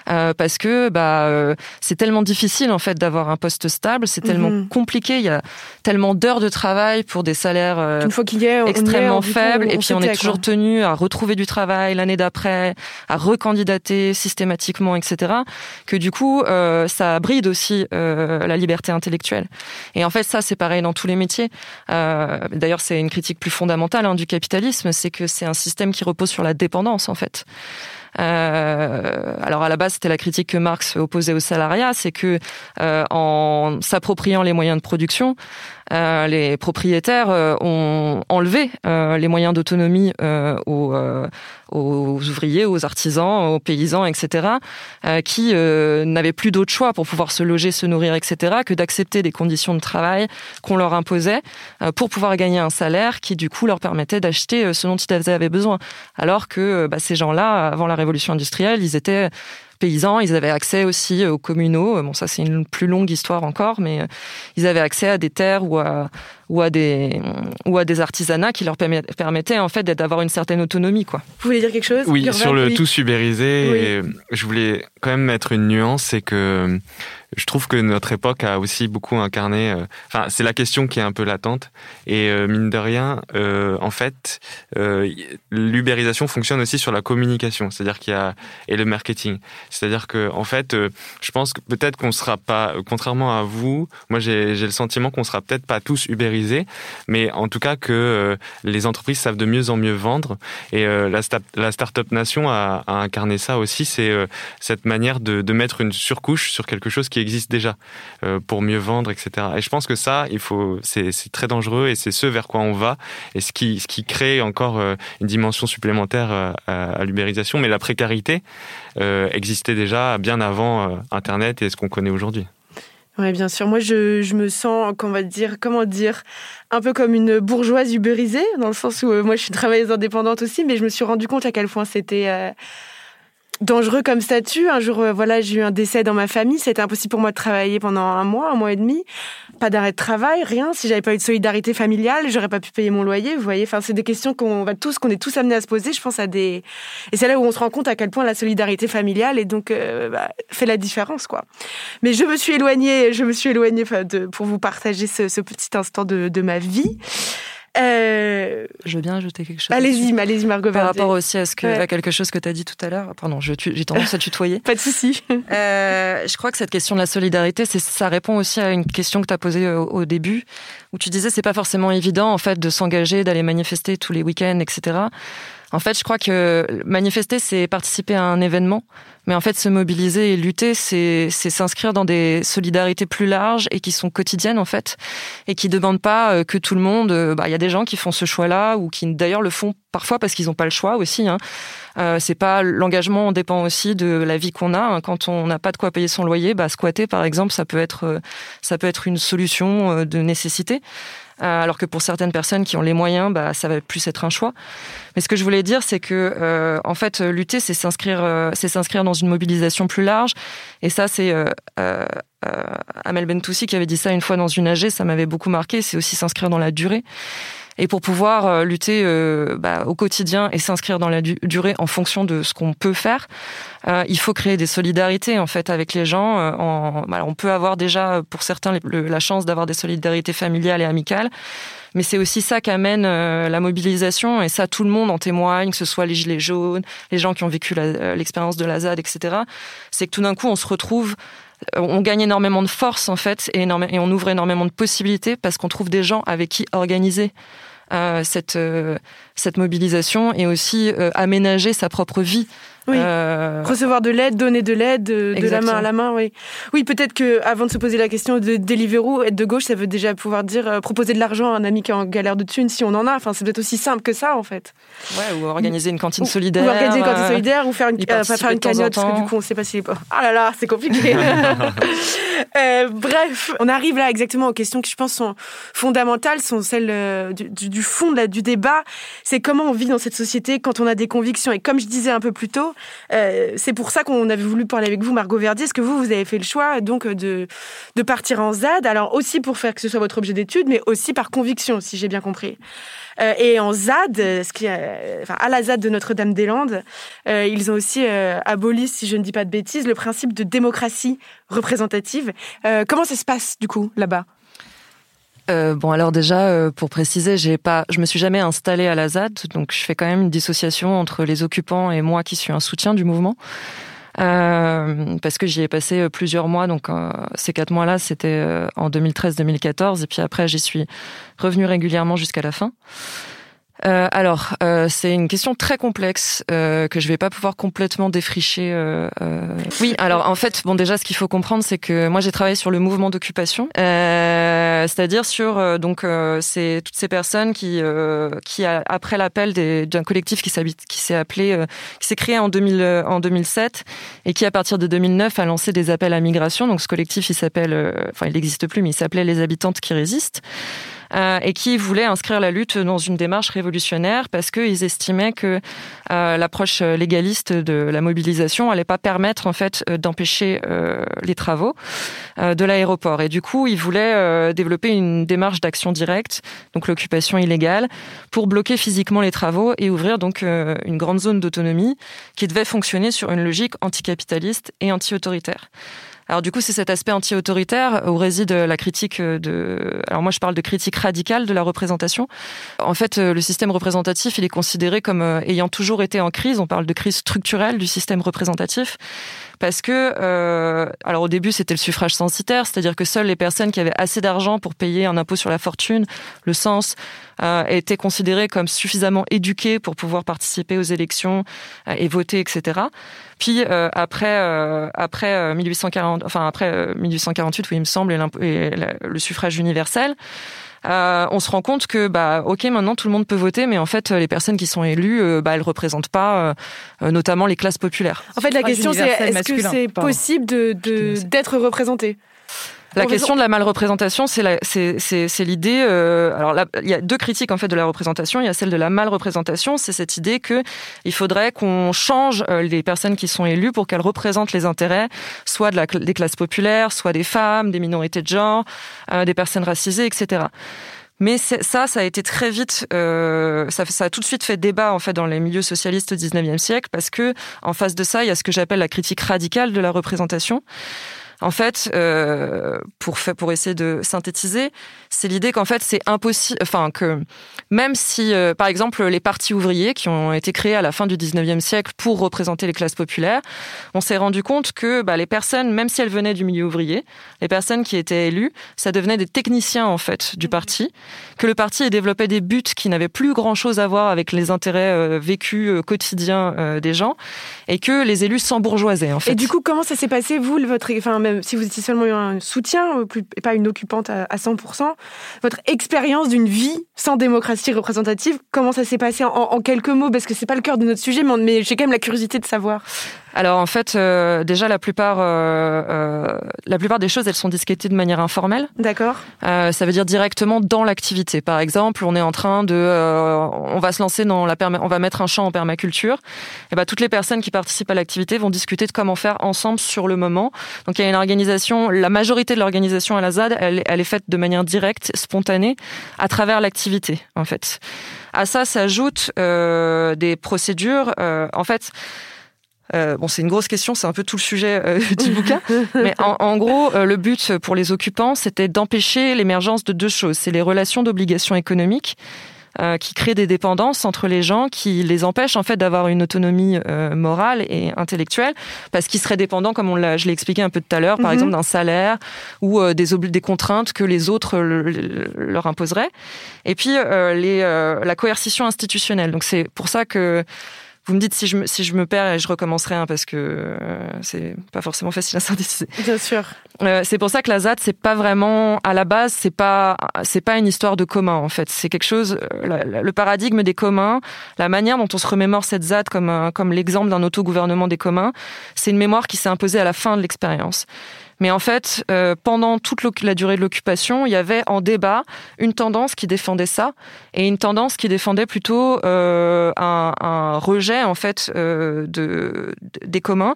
parce que bah c'est tellement difficile en fait d'avoir un poste stable, c'est tellement mhm. compliqué, il y a tellement d'heures de travail pour des salaires Une fois qu'il y est, extrêmement faibles, et puis on est toujours tenu à retrouver du travail l'année d'après, à recandidater systématiquement, etc. Que du coup, euh, ça bride aussi euh, la liberté intellectuelle. Et en fait, ça, c'est pareil dans tous les métiers. Euh, D'ailleurs, c'est une critique plus fondamentale hein, du capitalisme, c'est que c'est un système qui repose sur la dépendance, en fait. Euh, alors à la base, c'était la critique que Marx opposait au salariat, c'est que euh, en s'appropriant les moyens de production, euh, les propriétaires euh, ont enlevé euh, les moyens d'autonomie aux, aux, ouvriers, aux artisans, aux paysans, etc., qui n'avaient plus d'autre choix pour pouvoir se loger, se nourrir, etc., que d'accepter des conditions de travail qu'on leur imposait pour pouvoir gagner un salaire qui, du coup, leur permettait d'acheter ce dont ils avaient besoin. Alors que bah, ces gens-là, avant la révolution industrielle, ils étaient paysans, ils avaient accès aussi aux communaux. Bon, ça c'est une plus longue histoire encore, mais euh, ils avaient accès à des terres ou à, ou à des ou à des artisanats qui leur permettaient en fait d'avoir une certaine autonomie, quoi.
Vous voulez dire quelque chose
Oui, sur le tout ubérisé, je voulais quand même mettre une nuance, c'est que je trouve que notre époque a aussi beaucoup incarné. Euh, enfin, c'est la question qui est un peu latente. Et euh, mine de rien, euh, en fait, l'ubérisation fonctionne aussi sur la communication, c'est-à-dire qu'il y a et le marketing. C'est-à-dire que, en fait, je pense que peut-être qu'on sera pas, contrairement à vous, moi j'ai le sentiment qu'on sera peut-être pas tous ubérisés, mais en tout cas que les entreprises savent de mieux en mieux vendre. Et la, la Startup Nation a, incarné ça aussi, c'est cette manière de, mettre une surcouche sur quelque chose qui existe déjà euh, pour mieux vendre, etc. Et je pense que ça, il faut, c'est très dangereux et c'est ce vers quoi on va et ce qui, crée encore euh, une dimension supplémentaire euh, à, l'ubérisation. Mais la précarité existait déjà bien avant Internet et ce qu'on connaît aujourd'hui.
Oui, bien sûr. Moi, je, me sens, qu'on va dire, comment dire, un peu comme une bourgeoise ubérisée, dans le sens où moi, je suis travailleuse indépendante aussi, mais je me suis rendu compte à quel point c'était dangereux comme statut. Un jour, euh, voilà, j'ai eu un décès dans ma famille. C'était impossible pour moi de travailler pendant un mois, un mois et demi. Pas d'arrêt de travail, rien. Si j'avais pas eu de solidarité familiale, j'aurais pas pu payer mon loyer. Vous voyez, enfin, c'est des questions qu'on va tous, qu'on est tous amenés à se poser. Je pense à des, et c'est là où on se rend compte à quel point la solidarité familiale et donc euh, bah, fait la différence, quoi. Mais je me suis éloignée, je me suis éloignée de, pour vous partager ce, ce petit instant de, de ma vie.
Euh... Je veux bien ajouter quelque chose.
Allez-y, allez-y, Margot.
Par rapport aussi à, ce que, à quelque chose que tu as dit tout à l'heure. Pardon, j'ai tendance à tutoyer. *laughs*
Pas de souci.
Euh, je crois que cette question de la solidarité, ça répond aussi à une question que tu as posée au, au, début, où tu disais c'est pas forcément évident en fait de s'engager, d'aller manifester tous les week-ends, etc. En fait, je crois que manifester, c'est participer à un événement. Mais en fait, se mobiliser et lutter, c'est s'inscrire dans des solidarités plus larges et qui sont quotidiennes, en fait, et qui ne demandent pas euh, que tout le monde... Euh, bah, il y a des gens qui font ce choix-là ou qui, d'ailleurs, le font parfois parce qu'ils n'ont pas le choix aussi. Hein. Euh, c'est pas l'engagement dépend aussi de la vie qu'on a. Hein. Quand on n'a pas de quoi payer son loyer, bah, squatter par exemple, ça peut être euh, ça peut être une solution de nécessité. Euh, alors que pour certaines personnes qui ont les moyens, bah, ça va plus être un choix. Mais ce que je voulais dire, c'est que euh, en fait, lutter, c'est s'inscrire, euh, c'est s'inscrire dans une mobilisation plus large. Et ça, c'est Amel Bentoussi qui avait dit ça une fois dans une AG. Ça m'avait beaucoup marqué. C'est aussi s'inscrire dans la durée. Et pour pouvoir euh, lutter euh, bah, au quotidien et s'inscrire dans la durée en fonction de ce qu'on peut faire, euh, il faut créer des solidarités en fait avec les gens. En, bah, on peut avoir déjà pour certains la chance d'avoir des solidarités familiales et amicales. Mais c'est aussi ça qu'amène la mobilisation, et ça tout le monde en témoigne, que ce soit les gilets jaunes, les gens qui ont vécu l'expérience de la ZAD, etc. C'est que tout d'un coup on se retrouve on gagne énormément de force en fait et, on ouvre énormément de possibilités parce qu'on trouve des gens avec qui organiser euh, cette, euh, cette mobilisation et aussi euh, aménager sa propre vie
oui. Euh... Recevoir de l'aide, donner de l'aide, de, la main à la main, oui. Oui, peut-être que avant de se poser la question de Deliveroo, être de gauche, ça veut déjà pouvoir dire euh, proposer de l'argent à un ami qui est en galère de thunes, si on en a. Enfin, c'est peut-être aussi simple que ça, en fait.
Ouais, ou organiser une cantine solidaire.
Ou organiser une cantine solidaire, ou faire une, euh, faire une cagnotte, parce que du coup, on sait pas si... Ah là là, c'est compliqué. *laughs* *laughs* euh, bref, on arrive là exactement aux questions qui, je pense, sont fondamentales, sont celles euh, du, du, fond du débat. C'est comment on vit dans cette société quand on a des convictions. Et comme je disais un peu plus tôt, Euh, c'est pour ça qu'on avait voulu parler avec vous, Margot Verdi. Est-ce que vous, vous avez fait le choix donc de, de partir en ZAD Alors aussi pour faire que ce soit votre objet d'étude, mais aussi par conviction, si j'ai bien compris. Euh, et en ZAD, enfin, à la ZAD de Notre-Dame-des-Landes, euh, ils ont aussi euh, aboli, si je ne dis pas de bêtises, le principe de démocratie représentative. comment ça se passe du coup là-bas?
Euh, bon alors déjà euh, pour préciser, j'ai pas, je me suis jamais installée à la ZAD, donc je fais quand même une dissociation entre les occupants et moi qui suis un soutien du mouvement. Euh, parce que j'y ai passé plusieurs mois, donc ces quatre mois-là, c'était en 2013-2014, et puis après j'y suis revenue régulièrement jusqu'à la fin. Euh, alors, euh, c'est une question très complexe euh, que je vais pas pouvoir complètement défricher. Euh, euh. Oui, alors en fait, bon déjà, ce qu'il faut comprendre, c'est que moi j'ai travaillé sur le mouvement d'occupation, c'est-à-dire sur donc c'est toutes ces personnes qui qui après l'appel d'un collectif qui qui s'est appelé qui s'est créé en 2000 en 2007 et qui à partir de 2009 a lancé des appels à migration. Donc ce collectif, il s'appelle, enfin il n'existe plus, mais il s'appelait les habitantes qui résistent. Euh, et qui voulaient inscrire la lutte dans une démarche révolutionnaire parce qu'ils estimaient que euh, l'approche légaliste de la mobilisation allait pas permettre en fait euh, d'empêcher les travaux de l'aéroport. Et du coup, ils voulaient développer une démarche d'action directe, donc l'occupation illégale, pour bloquer physiquement les travaux et ouvrir donc une grande zone d'autonomie qui devait fonctionner sur une logique anticapitaliste et anti-autoritaire. Alors du coup, c'est cet aspect anti-autoritaire où réside la critique de. Alors moi, je parle de critique radicale de la représentation. En fait, le système représentatif, il est considéré comme euh, ayant toujours été en crise. On parle de crise structurelle du système représentatif parce que, euh, alors au début c'était le suffrage censitaire, c'est-à-dire que seules les personnes qui avaient assez d'argent pour payer un impôt sur la fortune, le sens, euh, étaient considérées comme suffisamment éduquées pour pouvoir participer aux élections euh, et voter, etc. Puis euh, après, euh, après 1840, enfin après 1848, oui, il me semble, et, le suffrage universel. Euh, on se rend compte que bah ok maintenant tout le monde peut voter mais en fait les personnes qui sont élues euh, bah elles représentent pas euh, notamment les classes populaires.
En fait la question c'est est-ce que c'est possible de d'être représenté?
La question de la malreprésentation, c'est l'idée. Euh, alors là, il y a deux critiques en fait de la représentation. Il y a celle de la malreprésentation, c'est cette idée que il faudrait qu'on change euh, les personnes qui sont élues pour qu'elles représentent les intérêts, soit de la, des classes populaires, soit des femmes, des minorités de genre, euh, des personnes racisées, etc. Mais ça, ça a été très vite, euh, ça, ça, a tout de suite fait débat en fait dans les milieux socialistes au 19e siècle parce que en face de ça, il y a ce que j'appelle la critique radicale de la représentation. En fait, euh, pour, pour essayer de synthétiser, c'est l'idée qu'en fait, c'est impossible, enfin, que même si, euh, par exemple, les partis ouvriers qui ont été créés à la fin du 19e siècle pour représenter les classes populaires, on s'est rendu compte que bah, les personnes, même si elles venaient du milieu ouvrier, les personnes qui étaient élues, ça devenait des techniciens, en fait, du parti, que le parti développait des buts qui n'avaient plus grand-chose à voir avec les intérêts euh, vécus quotidiens des gens, et que les élus s'embourgeoisaient, en fait.
Et du coup, comment ça s'est passé, vous, votre, enfin, même si vous étiez seulement un soutien, euh, et pas une occupante à 100%, votre expérience d'une vie sans démocratie représentative, comment ça s'est passé en, quelques mots? Parce que c'est pas le cœur de notre sujet, mais j'ai quand même la curiosité de savoir.
Alors en fait, euh, déjà la plupart, euh, euh, la plupart des choses, elles sont disquettées de manière informelle.
D'accord.
ça veut dire directement dans l'activité. Par exemple, on est en train de, on va se lancer dans la, on va mettre un champ en permaculture. Et ben toutes les personnes qui participent à l'activité vont discuter de comment faire ensemble sur le moment. Donc il y a une organisation, la majorité de l'organisation à la ZAD, elle, elle est faite de manière directe, spontanée, à travers l'activité en fait. À ça s'ajoutent des procédures. en fait. Euh, bon, c'est une grosse question, c'est un peu tout le sujet euh, *laughs* du bouquin. Mais en, gros, euh, le but pour les occupants, c'était d'empêcher l'émergence de deux choses. C'est les relations d'obligation économique qui créent des dépendances entre les gens, qui les empêchent en fait d'avoir une autonomie morale et intellectuelle, parce qu'ils seraient dépendants, comme on l'a, je l'ai expliqué un peu tout à l'heure, par mhm. exemple d'un salaire ou des, des contraintes que les autres leur imposeraient. Et puis les, la coercition institutionnelle. Donc c'est pour ça que vous me dites si je me, si je me perds et je recommencerai hein, parce que euh, c'est pas forcément facile à synthétiser.
Bien sûr.
Euh, c'est pour ça que la ZAD c'est pas vraiment à la base c'est pas c'est pas une histoire de commun en fait c'est quelque chose euh, le paradigme des communs la manière dont on se remémore cette ZAD comme un, comme l'exemple d'un autogouvernement des communs c'est une mémoire qui s'est imposée à la fin de l'expérience Mais en fait, euh, pendant toute la durée de l'occupation, il y avait en débat une tendance qui défendait ça et une tendance qui défendait plutôt euh, un, rejet en fait euh, de, des communs.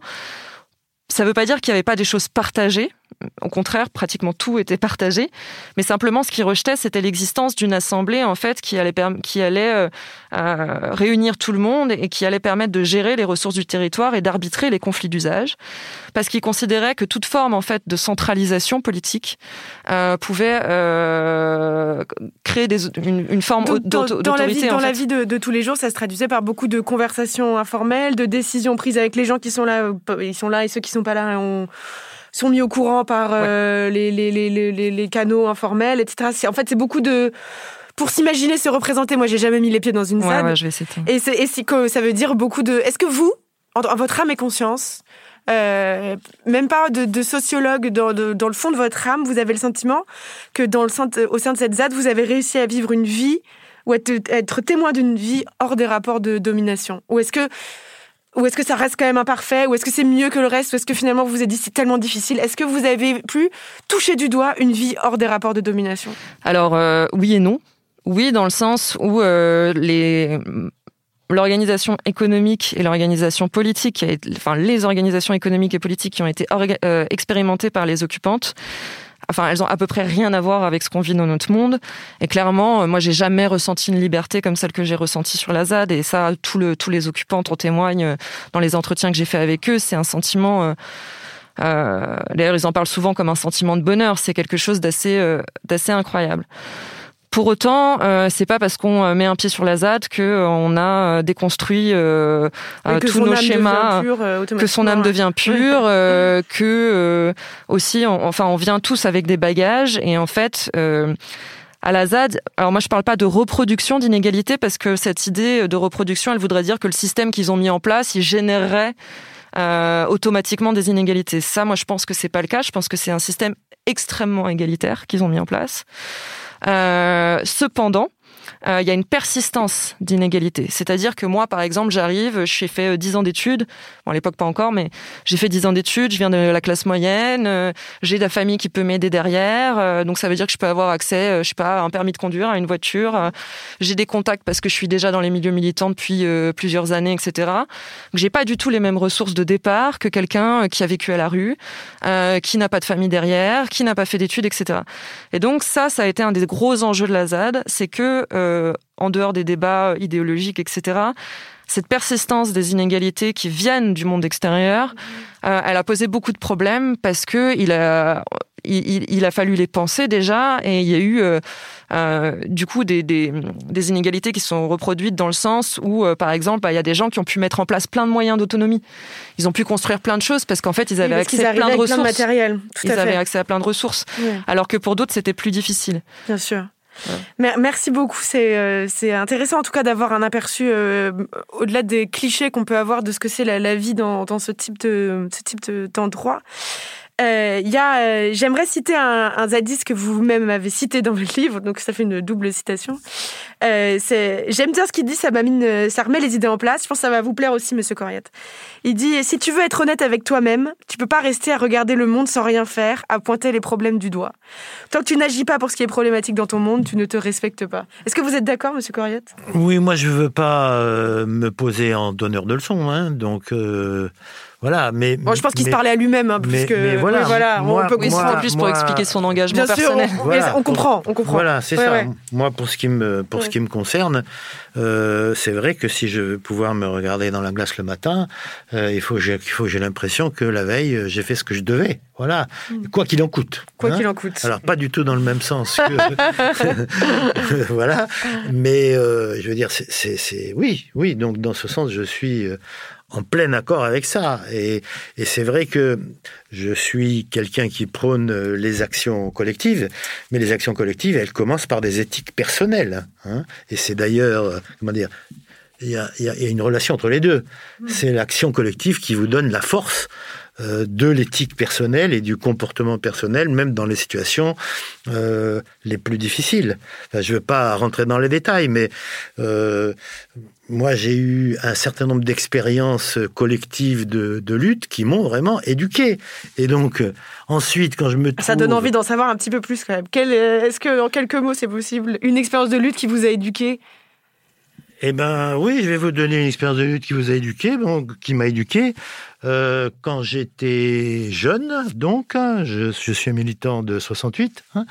Ça ne veut pas dire qu'il n'y avait pas des choses partagées, au contraire, pratiquement tout était partagé, mais simplement ce qui rejetait, c'était l'existence d'une assemblée en fait qui allait, qui allait euh, euh, réunir tout le monde et qui allait permettre de gérer les ressources du territoire et d'arbitrer les conflits d'usage, parce qu'il considérait que toute forme en fait de centralisation politique euh, pouvait euh, créer des, une, une, forme d'autorité.
Dans, la vie, dans la vie de, de, tous les jours, ça se traduisait par beaucoup de conversations informelles, de décisions prises avec les gens qui sont là, ils sont là et ceux qui sont pas là. On sont mis au courant par euh, les, les, les, les, canaux informels, etc. En fait, c'est beaucoup de pour s'imaginer se représenter. Moi, j'ai jamais mis les pieds dans une salle.
Ouais, je vais essayer.
Et, c'est, et ça veut dire beaucoup de. Est-ce que vous, en, votre âme et conscience, euh, même pas de, de sociologue dans, dans, le fond de votre âme, vous avez le sentiment que dans le sein, au sein de cette ZAD, vous avez réussi à vivre une vie ou être, être témoin d'une vie hors des rapports de domination? Ou est-ce que ou est-ce que ça reste quand même imparfait? Ou est-ce que c'est mieux que le reste? Ou est-ce que finalement vous vous êtes dit c'est tellement difficile? Est-ce que vous avez pu toucher du doigt une vie hors des rapports de domination?
Alors euh, oui et non. Oui, dans le sens où euh, les l'organisation économique et l'organisation politique, enfin les organisations économiques et politiques qui ont été euh, expérimentées par les occupantes, enfin elles ont à peu près rien à voir avec ce qu'on vit dans notre monde. Et clairement euh, moi j'ai jamais ressenti une liberté comme celle que j'ai ressentie sur la ZAD. Et ça tous les occupants en témoignent euh, dans les entretiens que j'ai fait avec eux c'est un sentiment euh, euh, d'ailleurs ils en parlent souvent comme un sentiment de bonheur. C'est quelque chose d'assez euh, d'assez incroyable pour autant, euh, c'est pas parce qu'on met un pied sur la ZAD que on a déconstruit euh, tous nos schémas,
pure,
que son âme devient pure, euh, que aussi, on, enfin, on vient tous avec des bagages et en fait. à la ZAD, alors moi je parle pas de reproduction d'inégalité parce que cette idée de reproduction, elle voudrait dire que le système qu'ils ont mis en place, il générerait euh, automatiquement des inégalités. Ça, moi, je pense que c'est pas le cas. Je pense que c'est un système extrêmement égalitaire qu'ils ont mis en place. Euh, cependant, euh, il y a une persistance d'inégalité. C'est-à-dire que moi, par exemple, j'arrive, j'ai fait 10 euh, ans d'études, bon, à l'époque pas encore, mais j'ai fait 10 ans d'études, je viens de la classe moyenne, euh, j'ai de la famille qui peut m'aider derrière, donc ça veut dire que je peux avoir accès, je sais pas, à un permis de conduire, à une voiture, j'ai des contacts parce que je suis déjà dans les milieux militants depuis plusieurs années, etc. Donc j'ai pas du tout les mêmes ressources de départ que quelqu'un qui a vécu à la rue, qui n'a pas de famille derrière, qui n'a pas fait d'études, etc. Et donc ça, ça a été un des gros enjeux de la ZAD, c'est que euh, en dehors des débats idéologiques, etc., cette persistance des inégalités qui viennent du monde extérieur, euh, elle a posé beaucoup de problèmes parce que il a, il, a fallu les penser déjà et il y a eu euh, du coup des, des, inégalités qui sont reproduites dans le sens où, par exemple, bah, il y a des gens qui ont pu mettre en place plein de moyens d'autonomie. Ils ont pu construire plein de choses parce qu'en fait, ils avaient accès à plein de ressources.
matériel.
ils avaient accès à plein de ressources. Alors que pour d'autres, c'était plus difficile.
Bien sûr. Merci beaucoup. Euh, c'est intéressant en tout cas d'avoir un aperçu euh, au-delà des clichés qu'on peut avoir de ce que c'est la, vie dans, ce type d'endroit. Euh, y a, euh, j'aimerais citer un, un zadiste que vous-même avez cité dans le livre, donc ça fait une double citation. Euh, j'aime bien ce qu'il dit, ça ça remet les idées en place. Je pense que ça va vous plaire aussi, Monsieur Coriette. Il dit si tu veux être honnête avec toi-même, tu peux pas rester à regarder le monde sans rien faire, à pointer les problèmes du doigt. Tant que tu n'agis pas pour ce qui est problématique dans ton monde, tu ne te respectes pas. Est-ce que vous êtes d'accord, Monsieur Coriette
Oui, moi je veux pas euh, me poser en donneur de leçons, hein, donc. Voilà, mais
bon, je pense qu'il se parlait à lui-même, hein, puisque
mais, voilà,
voilà
on peut comprendre plus pour expliquer son engagement
bien
personnel.
Sûr, on, on, comprend, on comprend.
Voilà, c'est ça. Moi, pour ce qui me pour ce qui me concerne, euh, c'est vrai que si je veux pouvoir me regarder dans la glace le matin, euh, il faut il faut j'ai l'impression que la veille euh, j'ai fait ce que je devais. Voilà, mm. quoi qu'il en coûte.
Quoi hein. qu'il en coûte.
Alors pas du tout dans le même sens que *laughs* *laughs* voilà, mais euh, je veux dire, c'est oui, oui. Donc dans ce sens, je suis en plein accord avec ça. Et, et c'est vrai que je suis quelqu'un qui prône euh, les actions collectives, mais les actions collectives, elles commencent par des éthiques personnelles. Hein. Et c'est d'ailleurs, euh, comment dire, il y, a, il y, a, une relation entre les deux. Mmh. C'est l'action collective qui vous donne la force euh, de l'éthique personnelle et du comportement personnel, même dans les situations euh, les plus difficiles. je ne veux pas rentrer dans les détails, mais euh, moi j'ai eu un certain nombre d'expériences collectives de, de, lutte qui m'ont vraiment éduqué. Et donc ensuite, quand je me trouve...
Ça donne envie d'en savoir un petit peu plus quand même. Est-ce que, en quelques mots, c'est possible? Une expérience de lutte qui vous a éduqué?
Eh ben oui, je vais vous donner une expérience de lutte qui vous a éduqué, qui m'a éduqué. Euh, quand j'étais jeune, donc, hein, je, je, suis militant de 68, hein,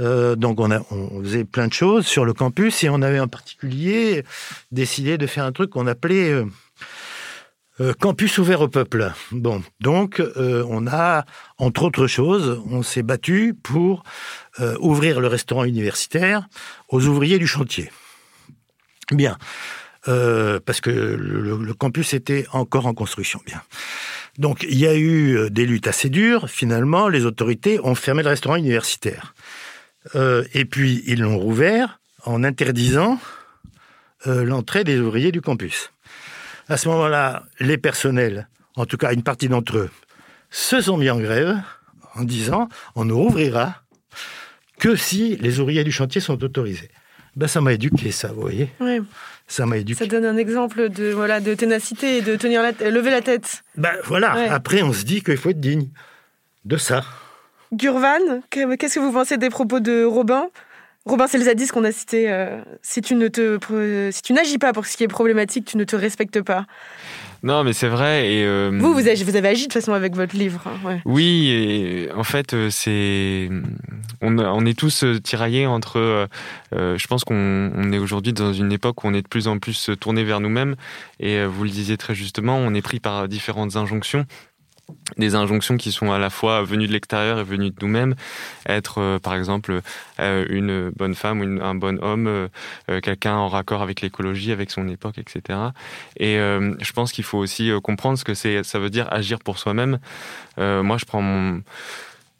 euh, donc on, a, on faisait plein de choses sur le campus et on avait en particulier décidé de faire un truc qu'on appelait euh, campus ouvert au peuple. Bon, donc on a, entre autres choses, on s'est battu pour ouvrir le restaurant universitaire aux ouvriers du chantier. Bien. Euh, parce que le, campus était encore en construction. Bien. Donc il y a eu euh, des luttes assez dures. Finalement, les autorités ont fermé le restaurant universitaire. Euh, et puis ils l'ont rouvert en interdisant l'entrée des ouvriers du campus. À ce moment-là, les personnels, en tout cas une partie d'entre eux, se sont mis en grève en disant on ne rouvrira que si les ouvriers du chantier sont autorisés. Ben, ça m'a éduqué, ça, vous voyez.
Oui.
Ça m'a éduqué.
Ça donne un exemple de, voilà, de ténacité et de tenir la lever la tête.
Ben voilà, après on se dit qu'il faut être digne de ça.
Gurvan, qu'est-ce que vous pensez des propos de Robin? Robin Selzadis qu'on a cité, euh, si tu ne te, si tu n'agis pas pour ce qui est problématique, tu ne te respectes pas.
Non, mais c'est vrai. Et euh,
vous, vous avez, vous avez, agi de toute façon avec votre livre. Hein,
oui, et en fait, euh, c'est on, on, est tous tiraillés entre. je pense qu'on est aujourd'hui dans une époque où on est de plus en plus tourné vers nous-mêmes. Et vous le disiez très justement, on est pris par différentes injonctions des injonctions qui sont à la fois venues de l'extérieur et venues de nous-mêmes. Être, euh, par exemple, euh, une bonne femme ou un bon homme, euh, quelqu'un en raccord avec l'écologie, avec son époque, etc. Et je pense qu'il faut aussi comprendre ce que ça veut dire agir pour soi-même. moi, je prends mon,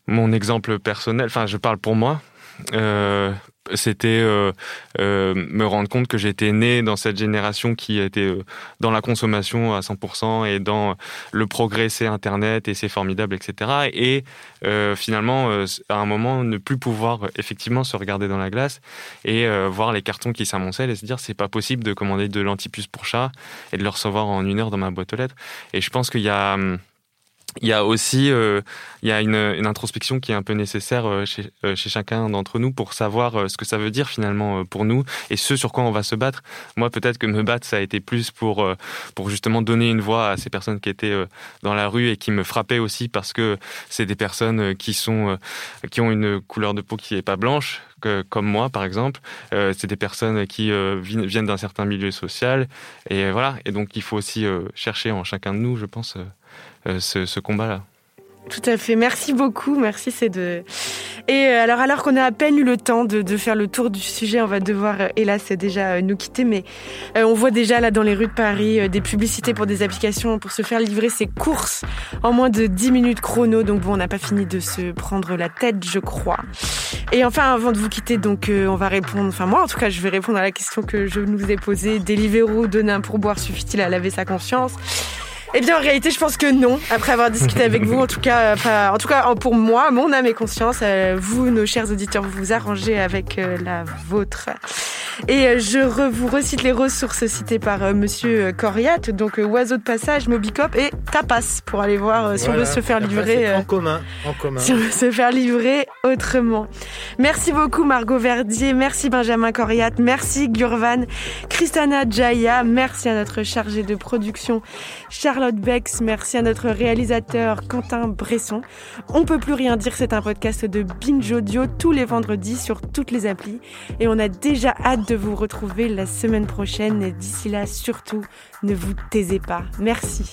mon exemple personnel, enfin, je parle pour moi c'était euh, euh, me rendre compte que j'étais né dans cette génération qui était euh, dans la consommation à 100% et dans le progrès, c'est Internet et c'est formidable, etc. Et finalement, à un moment, ne plus pouvoir effectivement se regarder dans la glace et voir les cartons qui s'amoncellent et se dire c'est pas possible de commander de l'antipuce pour chat et de le recevoir en une heure dans ma boîte aux lettres. Et je pense qu'il y a hum, il y a aussi euh, il y a une, introspection qui est un peu nécessaire euh, chez, euh, chez chacun d'entre nous pour savoir ce que ça veut dire finalement pour nous et ce sur quoi on va se battre. Moi, peut-être que me battre, ça a été plus pour pour justement donner une voix à ces personnes qui étaient dans la rue et qui me frappaient aussi parce que c'est des personnes qui sont qui ont une couleur de peau qui est pas blanche, comme moi par exemple. c'est des personnes qui viennent d'un certain milieu social et voilà. Et donc il faut aussi chercher en chacun de nous, je pense. Euh, ce, combat-là.
Tout à fait. Merci beaucoup. Merci, c'est de. Et euh, alors, alors qu'on a à peine eu le temps de, faire le tour du sujet, on va devoir, euh, hélas, déjà nous quitter. Mais on voit déjà là dans les rues de Paris des publicités pour des applications pour se faire livrer ses courses en moins de 10 minutes chrono. Donc bon, on n'a pas fini de se prendre la tête, je crois. Et enfin, avant de vous quitter, donc on va répondre. Enfin, moi, en tout cas, je vais répondre à la question que je nous ai posée. Deliveroo, donner un pourboire suffit-il à laver sa conscience? Eh bien, en réalité, je pense que non. Après avoir discuté avec vous, en tout cas, en tout cas, pour moi, mon âme et conscience, euh, vous, nos chers auditeurs, vous vous arrangez avec euh, la vôtre. Et euh, je vous recite les ressources citées par Monsieur Coriat, donc Oiseau de passage, Mobicop et Tapas pour aller voir si on veut se faire livrer.
En commun, en commun.
Si on veut se faire livrer autrement. Merci beaucoup Margot Verdier, merci Benjamin Coriat, merci Gurvan, Christana Jaya, merci à notre chargé de production Charlotte Bex, merci à notre réalisateur Quentin Bresson. On peut plus rien dire, c'est un podcast de Binge Audio tous les vendredis sur toutes les applis et on a déjà hâte de vous retrouver la semaine prochaine et d'ici là surtout ne vous taisez pas. Merci.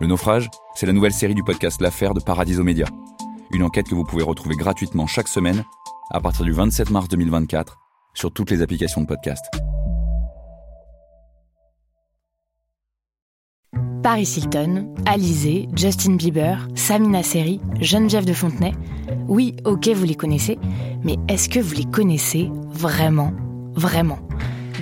Le naufrage, c'est la nouvelle série du podcast L'affaire de Paradiso Média. Une enquête que vous pouvez retrouver gratuitement chaque semaine à partir du 27 mars 2024 sur toutes les applications de podcast.
Paris Hilton, Alizé, Justin Bieber, Samina Seri, Geneviève de Fontenay. Oui, ok, vous les connaissez, mais est-ce que vous les connaissez vraiment? Vraiment